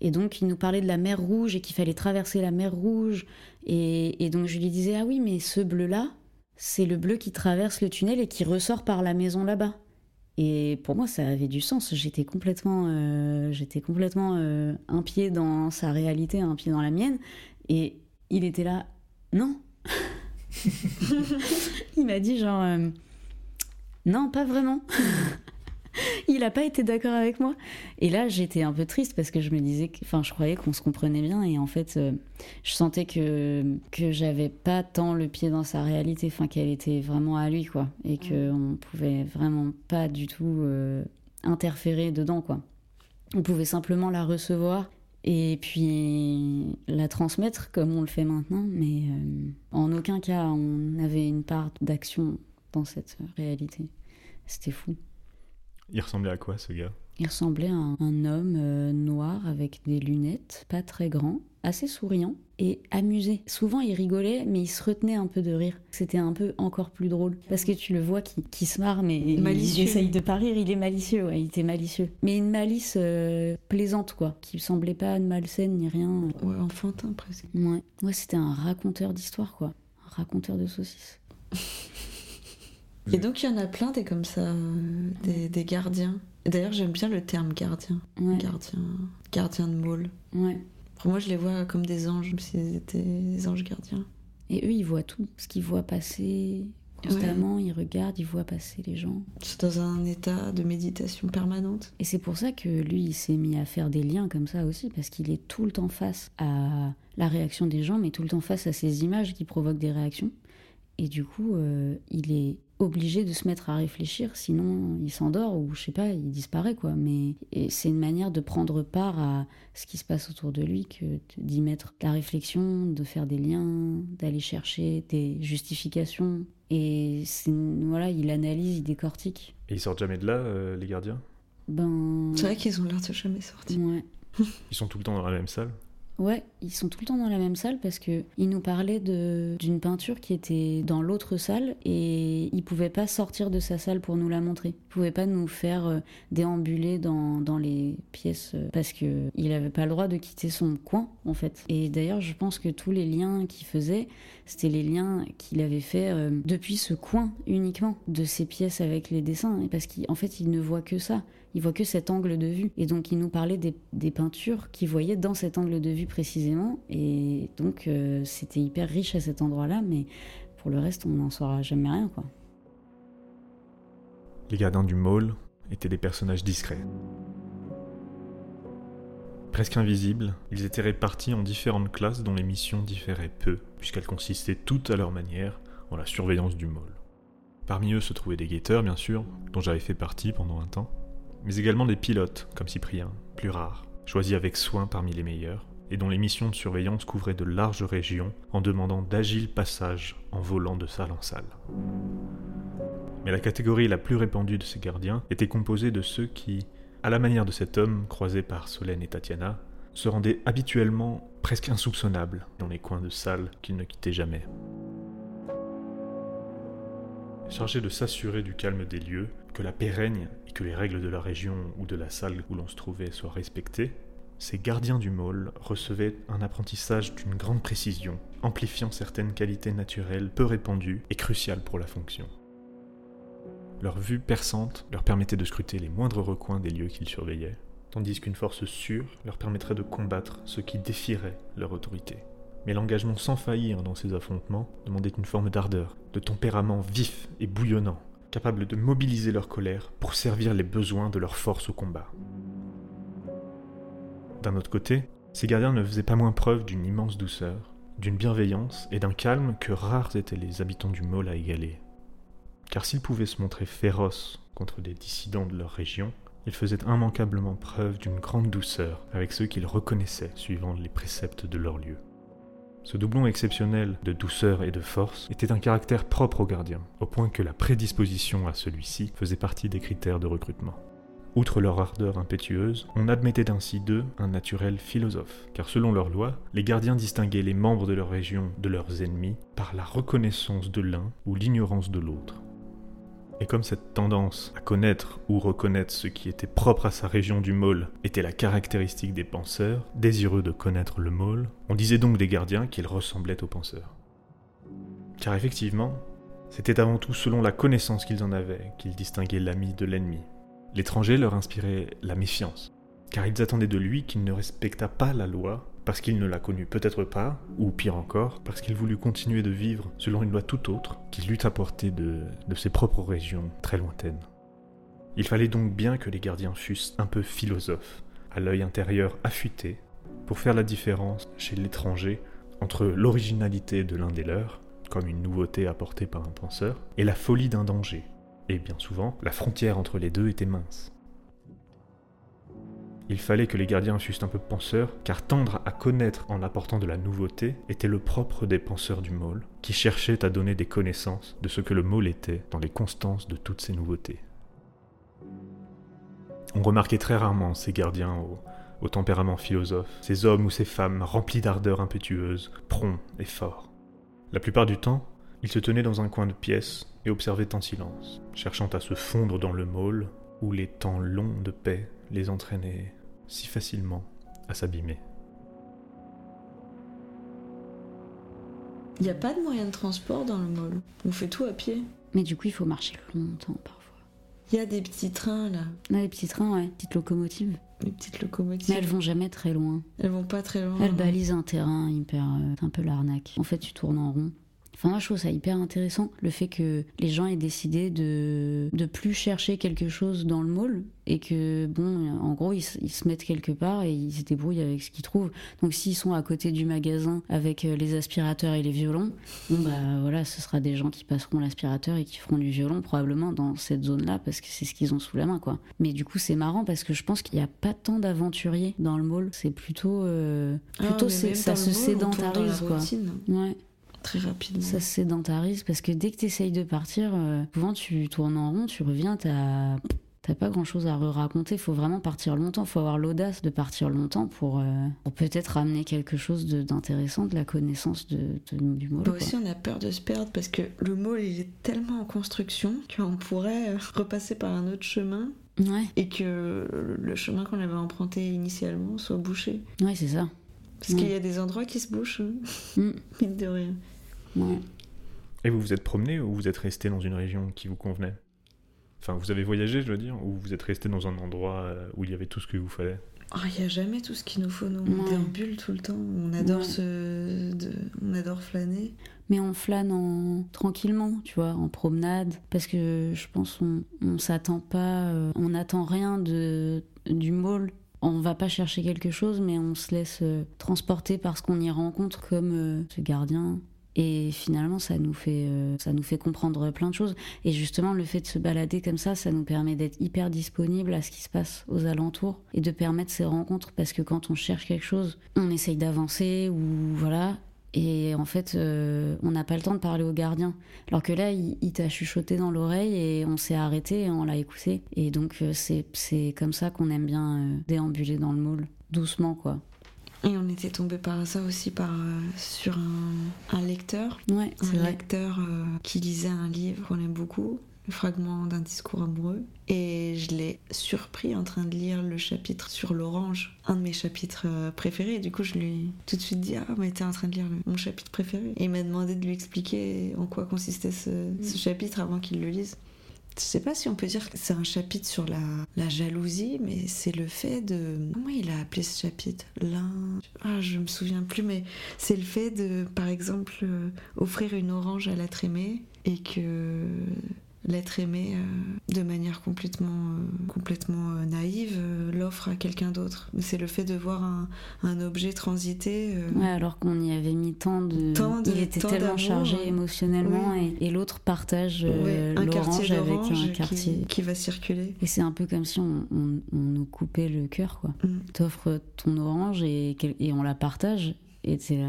Et donc, il nous parlait de la mer rouge et qu'il fallait traverser la mer rouge. Et, et donc, je lui disais, ah oui, mais ce bleu-là, c'est le bleu qui traverse le tunnel et qui ressort par la maison là-bas. Et pour moi, ça avait du sens. J'étais complètement, euh, j'étais complètement euh, un pied dans sa réalité, un pied dans la mienne. Et il était là, non. il m'a dit genre, euh, non, pas vraiment. il n'a pas été d'accord avec moi. Et là, j'étais un peu triste parce que je me disais, enfin, je croyais qu'on se comprenait bien et en fait, euh, je sentais que que j'avais pas tant le pied dans sa réalité, enfin, qu'elle était vraiment à lui, quoi, et que on pouvait vraiment pas du tout euh, interférer dedans, quoi. On pouvait simplement la recevoir et puis la transmettre comme on le fait maintenant, mais euh, en aucun cas on avait une part d'action dans cette réalité. C'était fou. Il ressemblait à quoi ce gars? Il ressemblait à un, un homme euh, noir avec des lunettes, pas très grand, assez souriant et amusé. Souvent il rigolait, mais il se retenait un peu de rire. C'était un peu encore plus drôle. Parce que tu le vois qui, qui se marre, mais Malicieux. il essaye de pas rire, il est malicieux, ouais, il était malicieux. Mais une malice euh, plaisante, quoi, qui semblait pas malsaine ni rien. Ouais, enfantin presque. Ouais, ouais c'était un raconteur d'histoire, quoi. Un raconteur de saucisses. Et donc il y en a plein des comme ça, euh, des, des gardiens. D'ailleurs j'aime bien le terme gardien. Ouais, Gardien, gardien de môle. ouais. Pour moi je les vois comme des anges, comme s'ils étaient des anges gardiens. Et eux, ils voient tout. Ce qu'ils voient passer constamment, ils regardent, ils voient passer les gens. C'est dans un état de méditation permanente. Et c'est pour ça que lui, il s'est mis à faire des liens comme ça aussi, parce qu'il est tout le temps face à la réaction des gens, mais tout le temps face à ces images qui provoquent des réactions. Et du coup, euh, il est obligé de se mettre à réfléchir, sinon il s'endort ou je sais pas, il disparaît quoi. Mais et c'est une manière de prendre part à ce qui se passe autour de lui que d'y mettre la réflexion, de faire des liens, d'aller chercher des justifications. Et voilà, il analyse, il décortique. Et ils sortent jamais de là, euh, les gardiens? Ben C'est vrai qu'ils ont l'air de jamais sortir. ouais. Ils sont tout le temps dans la même salle? Ouais, ils sont tout le temps dans la même salle parce que il nous parlait de d'une peinture qui était dans l'autre salle et il pouvait pas sortir de sa salle pour nous la montrer. Il pouvait pas nous faire euh, déambuler dans, dans les pièces euh, parce que il avait pas le droit de quitter son coin en fait. Et d'ailleurs, je pense que tous les liens qu'il faisait, c'était les liens qu'il avait fait euh, depuis ce coin uniquement de ces pièces avec les dessins parce qu'en fait, il ne voit que ça. Il voit que cet angle de vue. Et donc, il nous parlait des, peintures qu'il voyait dans cet angle de vue précisément. Et donc, euh, c'était hyper riche à cet endroit-là, mais pour le reste, on n'en saura jamais rien, quoi. Les gardiens du mall étaient des personnages discrets. Presque invisibles, ils étaient répartis en différentes classes dont les missions différaient peu, puisqu'elles consistaient toutes à leur manière en la surveillance du mall. Parmi eux se trouvaient des guetteurs, bien sûr, dont j'avais fait partie pendant un temps, mais également des pilotes, comme Cyprien, plus rares, choisis avec soin parmi les meilleurs, et dont les missions de surveillance couvraient de larges régions en demandant d'agiles passages en volant de salle en salle. Mais la catégorie la plus répandue de ces gardiens était composée de ceux qui, à la manière de cet homme croisé par Solène et Tatiana, se rendaient habituellement presque insoupçonnables dans les coins de salle qu'ils ne quittaient jamais. Chargés de s'assurer du calme des lieux, que la paix règne et que les règles de la région ou de la salle où l'on se trouvait soient respectées, ces gardiens du môle recevaient un apprentissage d'une grande précision, amplifiant certaines qualités naturelles peu répandues et cruciales pour la fonction. Leur vue perçante leur permettait de scruter les moindres recoins des lieux qu'ils surveillaient, tandis qu'une force sûre leur permettrait de combattre ceux qui défieraient leur autorité. Mais l'engagement sans faillir dans ces affrontements demandait une forme d'ardeur, de tempérament vif et bouillonnant, capable de mobiliser leur colère pour servir les besoins de leur force au combat. D'un autre côté, ces gardiens ne faisaient pas moins preuve d'une immense douceur, d'une bienveillance et d'un calme que rares étaient les habitants du môle à égaler. Car s'ils pouvaient se montrer féroces contre des dissidents de leur région, ils faisaient immanquablement preuve d'une grande douceur avec ceux qu'ils reconnaissaient suivant les préceptes de leur lieu. Ce doublon exceptionnel de douceur et de force était un caractère propre aux gardiens, au point que la prédisposition à celui-ci faisait partie des critères de recrutement. Outre leur ardeur impétueuse, on admettait ainsi d'eux un naturel philosophe, car selon leurs lois, les gardiens distinguaient les membres de leur région de leurs ennemis par la reconnaissance de l'un ou l'ignorance de l'autre. Et comme cette tendance à connaître ou reconnaître ce qui était propre à sa région du môle était la caractéristique des penseurs, désireux de connaître le môle, on disait donc des gardiens qu'ils ressemblaient aux penseurs. Car effectivement, c'était avant tout selon la connaissance qu'ils en avaient qu'ils distinguaient l'ami de l'ennemi, L'étranger leur inspirait la méfiance, car ils attendaient de lui qu'il ne respectât pas la loi parce qu'il ne la connut peut-être pas, ou pire encore, parce qu'il voulut continuer de vivre selon une loi tout autre qu'il lui apportée de, de ses propres régions très lointaines. Il fallait donc bien que les gardiens fussent un peu philosophes, à l'œil intérieur affûté, pour faire la différence chez l'étranger entre l'originalité de l'un des leurs, comme une nouveauté apportée par un penseur, et la folie d'un danger, et bien souvent, la frontière entre les deux était mince. Il fallait que les gardiens fussent un peu penseurs, car tendre à connaître en apportant de la nouveauté était le propre des penseurs du môle, qui cherchaient à donner des connaissances de ce que le môle était dans les constances de toutes ces nouveautés. On remarquait très rarement ces gardiens au, tempérament philosophe, ces hommes ou ces femmes remplis d'ardeur impétueuse, prompts et forts. La plupart du temps, ils se tenaient dans un coin de pièce et observaient en silence, cherchant à se fondre dans le môle où les temps longs de paix les entraînaient si facilement à s'abîmer. Il n'y a pas de moyen de transport dans le môle. On fait tout à pied. Mais du coup, il faut marcher longtemps parfois. Il y a des petits trains là. Là, les petits trains, ouais, petites locomotives. Les petites locomotives. Mais elles vont jamais très loin. Elles vont pas très loin. Elles non. balisent un terrain hyper. euh, c'est un peu l'arnaque. En fait, tu tournes en rond. Enfin, je trouve ça hyper intéressant, le fait que les gens aient décidé de, de plus chercher quelque chose dans le mall et que, bon, en gros, ils, se- ils se mettent quelque part et ils se débrouillent avec ce qu'ils trouvent. Donc, s'ils sont à côté du magasin avec euh, les aspirateurs et les violons, bon, bah voilà, ce sera des gens qui passeront l'aspirateur et qui feront du violon probablement dans cette zone-là parce que c'est ce qu'ils ont sous la main, quoi. Mais du coup, c'est marrant parce que je pense qu'il n'y a pas tant d'aventuriers dans le mall. C'est plutôt. euh, Ah, plutôt même ça se sédentarise, quoi. Ouais. Très rapidement. Ça se sédentarise parce que dès que tu essayes de partir, euh, souvent tu tournes en rond, tu reviens, t'as t'as pas grand chose à raconter. Faut vraiment partir longtemps, faut avoir l'audace de partir longtemps pour, euh, pour peut-être ramener quelque chose d'intéressant, de, la connaissance de, de- du mot. Bah aussi, on a peur de se perdre parce que le il est tellement en construction qu'on pourrait euh, repasser par un autre chemin Ouais, et que le chemin qu'on avait emprunté initialement soit bouché. ouais c'est ça. Parce Ouais. qu'il y a des endroits qui se bouchent, hein, Mm, mine de rien. Ouais. Et vous vous êtes promené ou vous êtes resté dans une région qui vous convenait? Enfin, vous avez voyagé, je veux dire, ou vous êtes resté dans un endroit euh, où il y avait tout ce qu'il vous fallait? Ah, Il n'y a jamais tout ce qu'il nous faut, nous. On Ouais. déambule tout le temps. On adore, Ouais. de- on adore flâner. Mais on flâne en... tranquillement, tu vois, en promenade. Parce que je pense on, on s'attend pas, euh, on n'attend rien de, du mall. On va pas chercher quelque chose, mais on se laisse euh, transporter par ce qu'on y rencontre, comme euh, ce gardien. Et finalement, ça nous fait, euh, ça nous fait comprendre plein de choses. Et justement, le fait de se balader comme ça, ça nous permet d'être hyper disponible à ce qui se passe aux alentours et de permettre ces rencontres. Parce que quand on cherche quelque chose, on essaye d'avancer ou voilà. Et en fait, euh, on n'a pas le temps de parler au gardien. Alors que là, il, t'a chuchoté dans l'oreille et on s'est arrêté et on l'a écouté. Et donc, euh, c'est comme ça qu'on aime bien déambuler dans le moule. Doucement, quoi. Et on était tombé par ça aussi par, sur un, lecteur. Ouais, un lecteur qui lisait un livre qu'on aime beaucoup fragment d'un discours amoureux. Et je l'ai surpris en train de lire le chapitre sur l'orange, un de mes chapitres euh, préférés. Du coup, je lui ai tout de suite dit Ah, mais t'es en train de lire mon chapitre préféré. Et il m'a demandé de lui expliquer en quoi consistait ce, mm. chapitre avant qu'il le lise. Je sais pas si on peut dire que c'est un chapitre sur la, la jalousie, mais c'est le fait de. Comment il a appelé ce chapitre? L'un. Ah, je me souviens plus, mais c'est le fait de, par exemple, euh, offrir une orange à l'être aimé et que l'être aimé euh, de manière complètement, euh, complètement euh, naïve l'offre à quelqu'un d'autre. C'est le fait de voir un, un objet transiter. Ouais, alors qu'on y avait mis tant de. Il était tellement chargé émotionnellement et, l'autre partage l'orange avec un quartier. Qui, va circuler. Et c'est un peu comme si on, on, nous coupait le cœur, quoi. Mm. T'offres ton orange et, et on la partage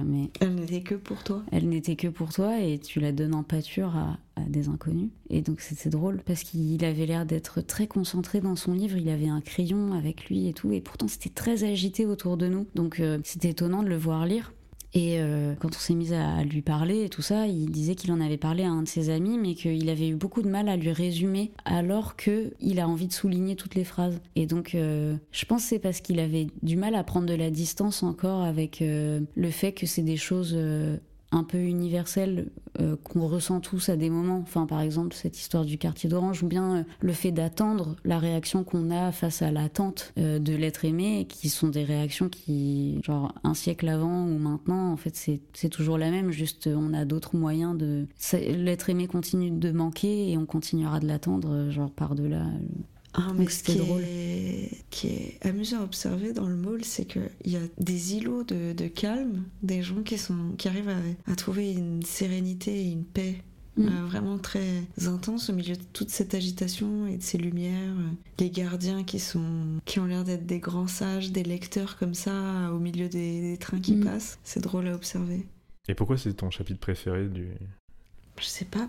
mais elle n'était que pour toi. Elle n'était que pour toi et tu la donnes en pâture à, des inconnus. Et donc c'était drôle parce qu'il avait l'air d'être très concentré dans son livre. Il avait un crayon avec lui et tout, et pourtant c'était très agité autour de nous. Donc euh, c'était étonnant de le voir lire. Et euh, quand on s'est mis à, lui parler et tout ça, il disait qu'il en avait parlé à un de ses amis, mais qu'il avait eu beaucoup de mal à lui résumer, alors que il a envie de souligner toutes les phrases. Et donc, euh, je pense c'est parce qu'il avait du mal à prendre de la distance encore avec le fait que c'est des choses un peu universel euh, qu'on ressent tous à des moments. Enfin, par exemple, cette histoire du quartier d'Orange, ou bien euh, le fait d'attendre la réaction qu'on a face à l'attente euh, de l'être aimé, qui sont des réactions qui, genre, un siècle avant ou maintenant, en fait, c'est toujours la même, juste on a d'autres moyens de. L'être aimé continue de manquer et on continuera de l'attendre, genre, par-delà ah, mais ce qui est, qui est amusant à observer dans le mall, c'est qu'il y a des îlots de, calme, des gens qui, sont, qui arrivent à, trouver une sérénité et une paix mm. euh, vraiment très intense au milieu de toute cette agitation et de ces lumières. Les gardiens qui, sont, qui ont l'air d'être des grands sages, des lecteurs comme ça, au milieu des, trains qui mm. passent. C'est drôle à observer. Et pourquoi c'est ton chapitre préféré du... Je sais pas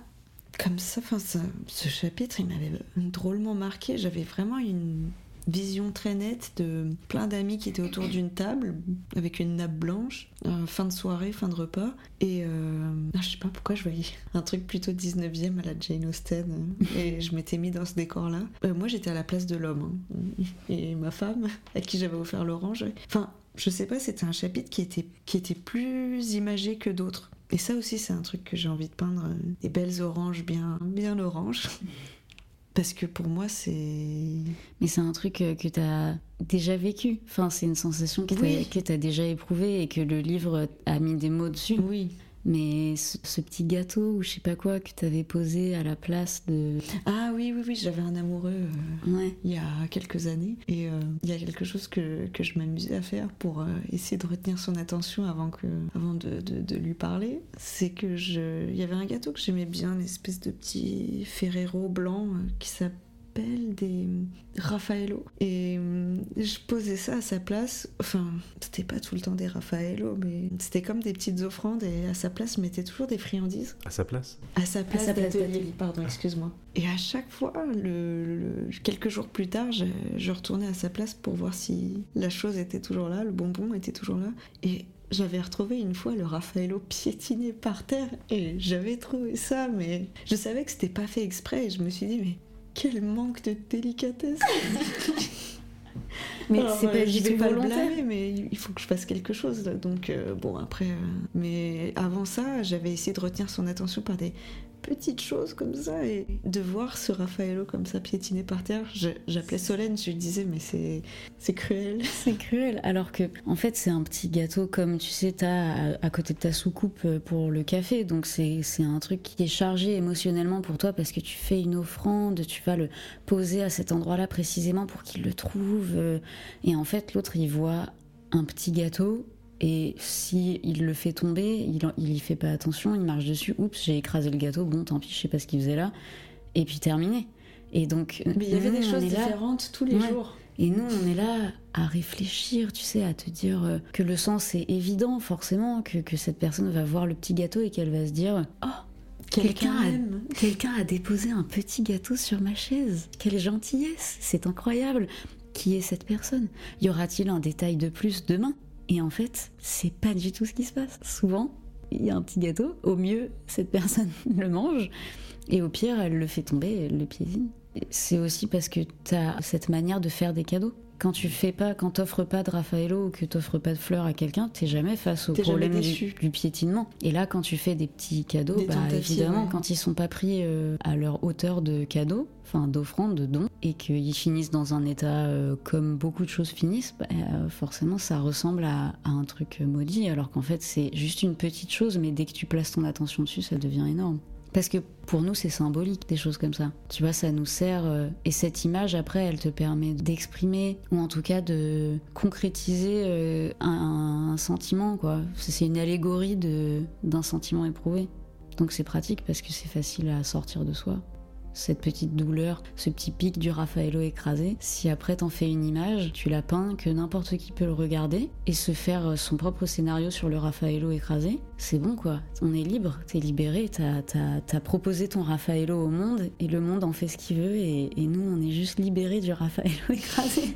comme ça, enfin, ce chapitre, il m'avait drôlement marqué. J'avais vraiment une vision très nette de plein d'amis qui étaient autour d'une table avec une nappe blanche, euh, fin de soirée, fin de repas. Et euh, ah, je sais pas pourquoi je voyais un truc plutôt 19e à la Jane Austen. et je m'étais mis dans ce décor-là. Euh, moi, j'étais à la place de l'homme. Hein. et ma femme, à qui j'avais offert l'orange. Enfin, je sais pas, c'était un chapitre qui était, qui était plus imagé que d'autres. Et ça aussi, c'est un truc que j'ai envie de peindre. Euh, des belles oranges bien, bien oranges. Parce que pour moi, c'est. Mais c'est un truc euh, que tu as déjà vécu. Enfin, c'est une sensation que tu as déjà éprouvée et que le livre a mis des mots dessus. Oui. Mais ce, petit gâteau ou je sais pas quoi que tu avais posé à la place de. Ah oui, oui, oui, j'avais un amoureux euh, il y a quelques années. Et euh, il y a quelque chose que, que je m'amusais à faire pour euh, essayer de retenir son attention avant, que, avant de, de, de lui parler. C'est que je. Il y avait un gâteau que j'aimais bien, une espèce de petit Ferrero blanc qui s'appelle des Raffaello. Et euh, je posais ça à sa place. Enfin, c'était pas tout le temps des Raffaello, mais c'était comme des petites offrandes. Et à sa place, je mettais toujours des friandises. À sa place? À sa place, d'atelier, pardon, excuse-moi. Et à chaque fois, le, quelques jours plus tard, je, je retournais à sa place pour voir si la chose était toujours là, le bonbon était toujours là. Et j'avais retrouvé une fois le Raffaello piétiné par terre et j'avais trouvé ça, mais je savais que c'était pas fait exprès et je me suis dit, mais quel manque de délicatesse Mais c'est pas, je vais pas le blâmer, mais il faut que je fasse quelque chose. Donc, euh, bon, après. Euh, mais avant ça, j'avais essayé de retenir son attention par des petites choses comme ça et de voir ce Raffaello comme ça piétiner par terre. J'appelais Solène, je lui disais mais c'est c'est cruel. C'est cruel alors que en fait c'est un petit gâteau comme tu sais t'as à, à côté de ta soucoupe euh, pour le café donc c'est un truc qui est chargé émotionnellement pour toi parce que tu fais une offrande, tu vas le poser à cet endroit-là précisément pour qu'il le trouve euh, et en fait l'autre il voit un petit gâteau Et si il le fait tomber, il, il y fait pas attention, il marche dessus, oups, j'ai écrasé le gâteau, bon, tant pis, je sais pas ce qu'il faisait là. Et puis terminé. Et donc, Mais il y avait des choses est là- différentes tous les Ouais. jours. et nous, on est là à réfléchir, tu sais, à te dire euh, que le sens c'est évident, forcément, que, que cette personne va voir le petit gâteau et qu'elle va se dire Oh, quelqu'un a, a déposé un petit gâteau sur ma chaise. Quelle gentillesse, c'est incroyable. Qui est cette personne? Y aura-t-il un détail de plus demain? Et en fait, c'est pas du tout ce qui se passe. Souvent, il y a un petit gâteau, au mieux, cette personne le mange, et au pire, elle le fait tomber, elle le piétine. C'est aussi parce que tu as cette manière de faire des cadeaux. Quand tu fais pas, quand t'offres pas de Raffaello ou que t'offres pas de fleurs à quelqu'un, t'es jamais face au problème du, piétinement. Et là, quand tu fais des petits cadeaux, Des bah, évidemment, ouais. quand ils sont pas pris euh, à leur hauteur de cadeaux, enfin d'offrandes, de dons, et qu'ils finissent dans un état euh, comme beaucoup de choses finissent, bah, euh, forcément, ça ressemble à, à un truc maudit, alors qu'en fait, c'est juste une petite chose, mais dès que tu places ton attention dessus, ça devient énorme. Parce que pour nous, c'est symbolique, des choses comme ça. Tu vois, ça nous sert. euh, et cette image, après, elle te permet d'exprimer, ou en tout cas de concrétiser euh, un, un sentiment, quoi. C'est une allégorie d'un sentiment éprouvé. Donc c'est pratique parce que c'est facile à sortir de soi. Cette petite douleur, ce petit pic du Raffaello écrasé, si après t'en fais une image, tu la peins, que n'importe qui peut le regarder et se faire son propre scénario sur le Raffaello écrasé, c'est bon quoi. On est libre, t'es libéré, t'as proposé ton Raffaello au monde et le monde en fait ce qu'il veut et, et nous on est juste libérés du Raffaello écrasé.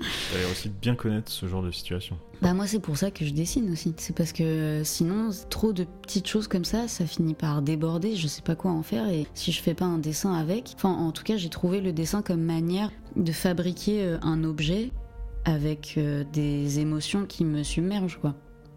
Fallait aussi bien connaître ce genre de situation. Bah moi c'est pour ça que je dessine aussi. C'est parce que euh, sinon trop de petites choses comme ça, ça finit par déborder. Je sais pas quoi en faire et si je fais pas un dessin avec, enfin en tout cas j'ai trouvé le dessin comme manière de fabriquer euh, un objet avec euh, des émotions qui me submergent quoi.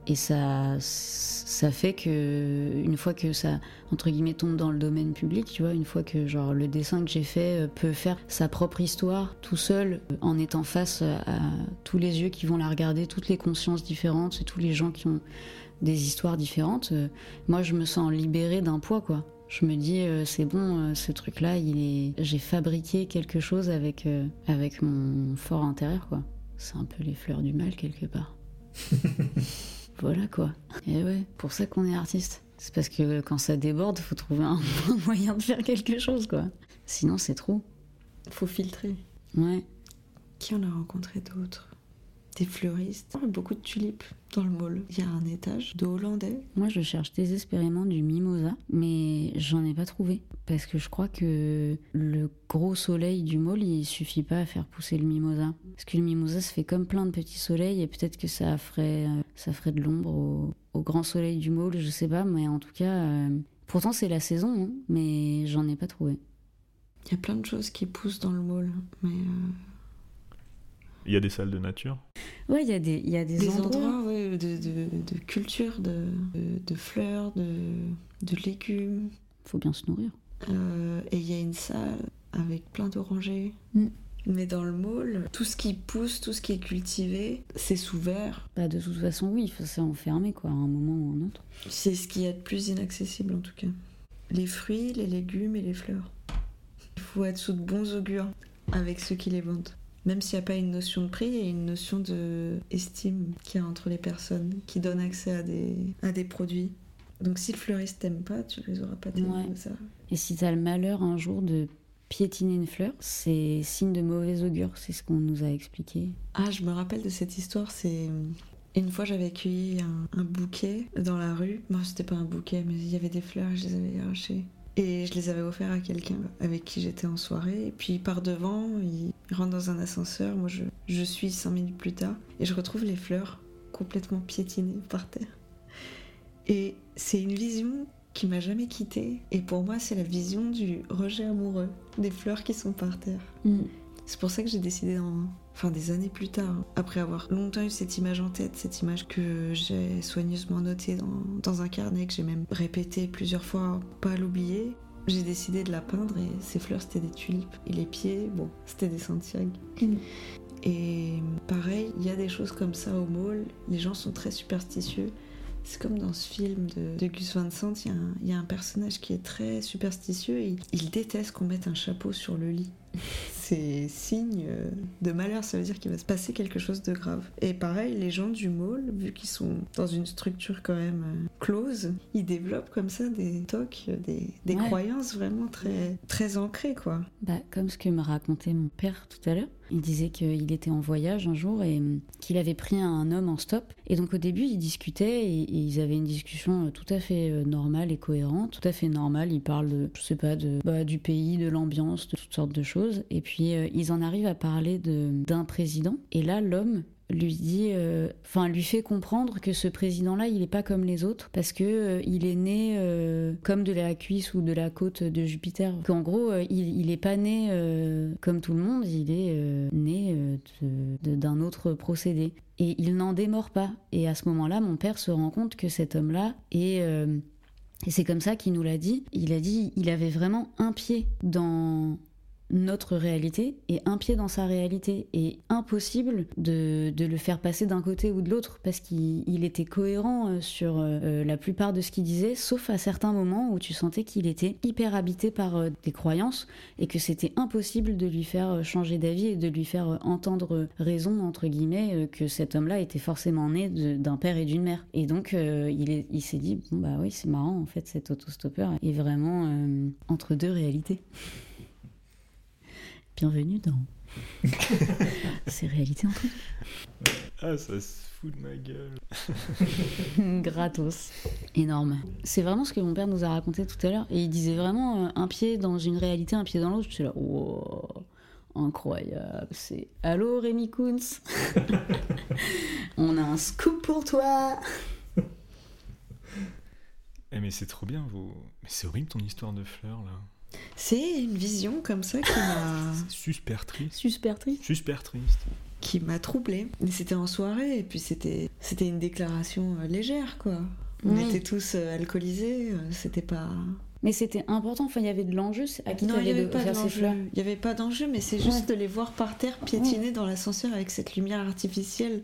Et ça, ça fait que une fois que ça entre guillemets tombe dans le domaine public, tu vois, une fois que genre le dessin que j'ai fait euh, peut faire sa propre histoire tout seul euh, en étant face à, à tous les yeux qui vont la regarder, toutes les consciences différentes, et tous les gens qui ont des histoires différentes, euh, moi je me sens libérée d'un poids quoi. Je me dis euh, c'est bon, euh, ce truc-là, il est, j'ai fabriqué quelque chose avec euh, avec mon fort intérieur quoi. C'est un peu les fleurs du mal quelque part. voilà quoi. Et ouais, pour ça qu'on est artiste. C'est parce que quand ça déborde, faut trouver un, moyen de faire quelque chose quoi. Sinon c'est trop. Faut filtrer. Ouais. Qui en a rencontré d'autres? Des fleuristes? Beaucoup de tulipes dans le mall. Il y a un étage de hollandais. Moi, je cherche désespérément du mimosa, mais j'en ai pas trouvé. Parce que je crois que le gros soleil du môle, il suffit pas à faire pousser le mimosa. Parce que le mimosa se fait comme plein de petits soleils, et peut-être que ça ferait, euh, ça ferait de l'ombre au, au grand soleil du môle, je sais pas, mais en tout cas. euh, Pourtant, c'est la saison, hein, mais j'en ai pas trouvé. Il y a plein de choses qui poussent dans le mall. Mais euh, Il y a des salles de nature. Ouais, il y a des, il y a des, des endroits. endroits ouais, de, de, de culture, de, de, de fleurs, de, de légumes. Faut bien se nourrir. Euh, et il y a une salle avec plein d'orangers. Mm. Mais dans le mall, tout ce qui pousse, tout ce qui est cultivé, c'est sous verre. Bah, de toute façon, oui, faut- c'est enfermé, quoi, à un moment ou à un autre. C'est ce qu'il y a de plus inaccessible en tout cas. Les fruits, les légumes et les fleurs. Il faut être sous de bons augures avec ceux qui les vendent. Même s'il n'y a pas une notion de prix, il y a une notion de estime qu'il y a entre les personnes qui donnent accès à des, à des produits. Donc si le fleuriste t'aime pas, tu les auras pas tes Ouais. ça. Et si t'as le malheur un jour de piétiner une fleur, c'est signe de mauvais augure, c'est ce qu'on nous a expliqué. Ah, je me rappelle de cette histoire, c'est... Une fois, j'avais accueilli un, un bouquet dans la rue. Moi, c'était pas un bouquet, mais il y avait des fleurs et je les avais arrachées. Et je les avais offerts à quelqu'un avec qui j'étais en soirée. Et puis, il part devant, il rentre dans un ascenseur. Moi, je, je suis cinq minutes plus tard. Et je retrouve les fleurs complètement piétinées par terre. Et c'est une vision qui m'a jamais quittée. Et pour moi, c'est la vision du rejet amoureux des fleurs qui sont par terre. C'est pour ça que j'ai décidé, en... enfin des années plus tard, après avoir longtemps eu cette image en tête, cette image que j'ai soigneusement notée dans, dans un carnet, que j'ai même répété plusieurs fois pour pas l'oublier, j'ai décidé de la peindre et ces fleurs c'était des tulipes. Et les pieds, bon, c'était des Santiago. Mm. Et pareil, il y a des choses comme ça au mall, les gens sont très superstitieux. C'est comme dans ce film de, de Gus Van Sant, il y, a un- il y a un personnage qui est très superstitieux et il, il déteste qu'on mette un chapeau sur le lit. c'est signe euh, de malheur, ça veut dire qu'il va se passer quelque chose de grave. Et pareil, les gens du mall, vu qu'ils sont dans une structure quand même euh, close, ils développent comme ça des tocs, des, des Ouais. croyances vraiment très, très ancrées, quoi. Bah, comme ce que m'a raconté mon père tout à l'heure. Il disait qu'il était en voyage un jour et qu'il avait pris un homme en stop. Et donc au début, ils discutaient et, ils avaient une discussion euh, tout à fait euh, normale et cohérente. Tout à fait normale. Ils parlent de, je sais pas, de, bah, du pays, de l'ambiance, de toutes sortes de choses. Et puis euh, ils en arrivent à parler d'un président. Et là, l'homme lui dit, euh, enfin lui fait comprendre que ce président-là, il est pas comme les autres parce que euh, il est né comme de la cuisse ou de la côte de Jupiter. Qu'en gros, il, il est pas né comme tout le monde, il est né d'un autre procédé. Et il n'en démord pas. Et à ce moment-là, mon père se rend compte que cet homme-là est et c'est comme ça qu'il nous l'a dit. Il a dit il avait vraiment un pied dans notre réalité et un pied dans sa réalité. Et impossible de, le faire passer d'un côté ou de l'autre parce qu'il il était cohérent euh, sur euh, la plupart de ce qu'il disait, sauf à certains moments où tu sentais qu'il était hyper habité par euh, des croyances et que c'était impossible de lui faire euh, changer d'avis et de lui faire euh, entendre raison, entre guillemets, euh, que cet homme-là était forcément né d'un père et d'une mère. Et donc, euh, il est- il s'est dit, bon bah oui, c'est marrant, en fait, cet autostoppeur est vraiment euh, entre deux réalités. Bienvenue dans ces réalités entre Ah, ça se fout de ma gueule. Gratos. Énorme. C'est vraiment ce que mon père nous a raconté tout à l'heure. Et il disait vraiment euh, un pied dans une réalité, un pied dans l'autre. Je suis là, wow, incroyable. C'est Allô Rémi Koons On a un scoop pour toi Eh, mais c'est trop bien, vous. Mais c'est horrible ton histoire de fleurs, là. C'est une vision comme ça qui m'a C'est super triste. Super triste. Super triste. qui m'a troublée. Mais c'était en soirée et puis c'était c'était une déclaration euh, légère quoi. On Oui. était tous euh, alcoolisés, euh, c'était pas. Mais c'était important, enfin il y avait de l'enjeu. c'est À qui Non, il n'y avait de pas faire ces d'enjeu. fleurs Il y avait pas d'enjeu, mais c'est juste Ouais. de les voir par terre piétiner dans l'ascenseur avec cette lumière artificielle.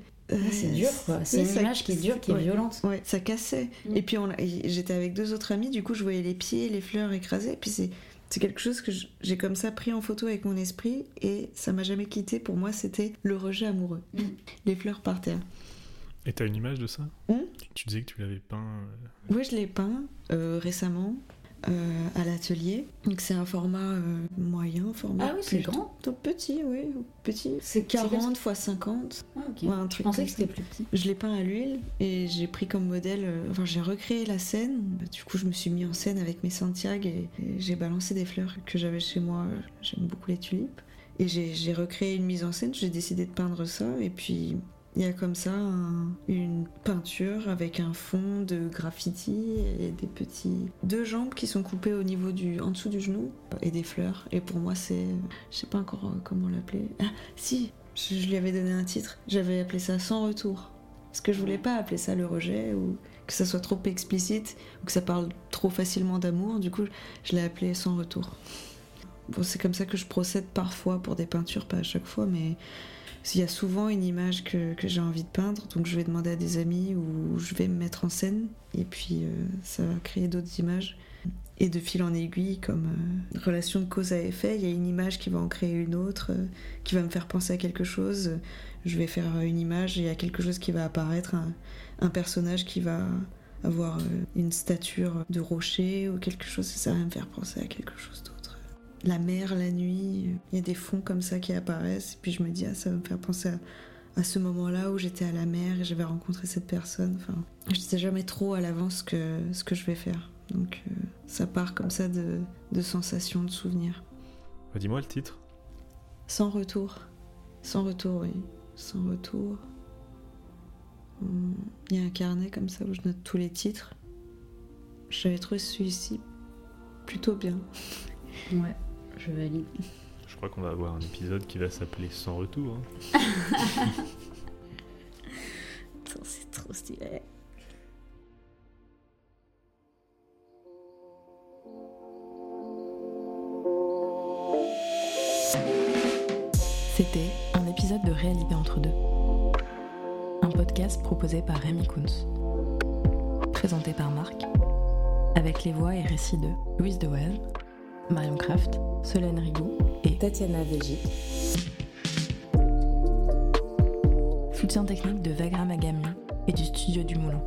C'est dur quoi. C'est une ça- image qui est dure, qui est ouais. violente. Ouais, ça cassait. Mm. Et puis on j'étais avec deux autres amis, du coup je voyais les pieds, les fleurs écrasées. Puis c'est c'est quelque chose que j'ai comme ça pris en photo avec mon esprit et ça m'a jamais quitté. Pour moi, c'était le rejet amoureux. Mm. Les fleurs par terre. Et t'as une image de ça? Hmm? Tu, tu disais que tu l'avais peint. euh, Oui, je l'ai peint euh, récemment euh, à l'atelier. Donc c'est un format euh, moyen, format Ah oui, c'est grand. Tout petit, oui, petit. C'est 40 x 50. Ah. Ouais, un Je truc pensais comme que c'était plus petit. Je l'ai peint à l'huile et j'ai pris comme modèle, euh, enfin j'ai recréé la scène. Bah, du coup, je me suis mis en scène avec mes Santiago et, et j'ai balancé des fleurs que j'avais chez moi. J'aime beaucoup les tulipes. Et j'ai recréé une mise en scène, j'ai décidé de peindre ça. Et puis il y a comme ça un- une peinture avec un fond de graffiti et des petits. deux jambes qui sont coupées au niveau du. en dessous du genou et des fleurs. Et pour moi, c'est. je sais pas encore euh, comment l'appeler. Ah, si, je, je lui avais donné un titre. J'avais appelé ça Sans retour. Parce que je voulais pas appeler ça le rejet ou que ça soit trop explicite ou que ça parle trop facilement d'amour. Du coup, je l'ai appelé Sans retour. Bon, c'est comme ça que je procède parfois pour des peintures, pas à chaque fois, mais il y a souvent une image que, j'ai envie de peindre, donc je vais demander à des amis ou je vais me mettre en scène, et puis euh, ça va créer d'autres images. Et de fil en aiguille, comme euh, relation de cause à effet, il y a une image qui va en créer une autre, euh, qui va me faire penser à quelque chose. Je vais faire une image et il y a quelque chose qui va apparaître, un, un personnage qui va avoir une stature de rocher ou quelque chose, et ça va me faire penser à quelque chose d'autre. La mer, la nuit, il y a des fonds comme ça qui apparaissent, et puis je me dis, ah, ça va me faire penser à, à ce moment-là où j'étais à la mer et j'avais rencontré cette personne. Enfin, je sais jamais trop à l'avance ce que, ce que je vais faire. Donc euh, ça part comme ça de, de sensations, de souvenirs. Bah, Dis-moi le titre. Sans retour. Sans retour, oui. Sans retour. Hum, Il y a un carnet comme ça où je note tous les titres. J'avais trouvé celui-ci plutôt bien. Ouais, je valide. Je crois qu'on va avoir un épisode qui va s'appeler Sans retour. hein. C'est trop stylé. C'était un épisode de Réalité entre deux. Un podcast proposé par Rémi Kunz. Présenté par Marc. Avec les voix et récits de Louise Dewey, Marion Kraft, Solène Rigaud et Tatiana Végi. Soutien technique de Vagra Magami et du studio du Moulin.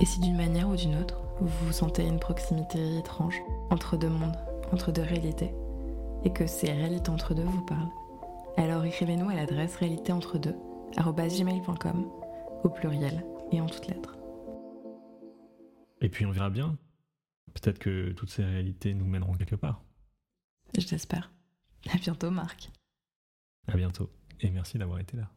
Et si d'une manière ou d'une autre, vous vous sentez une proximité étrange entre deux mondes, entre deux réalités, et que ces réalités entre deux vous parlent, alors écrivez-nous à l'adresse réalité entre deux gmail.com au pluriel et en toutes lettres. Et puis on verra bien. Peut-être que toutes ces réalités nous mèneront quelque part. Je l'espère. À bientôt, Marc. À bientôt. Et merci d'avoir été là.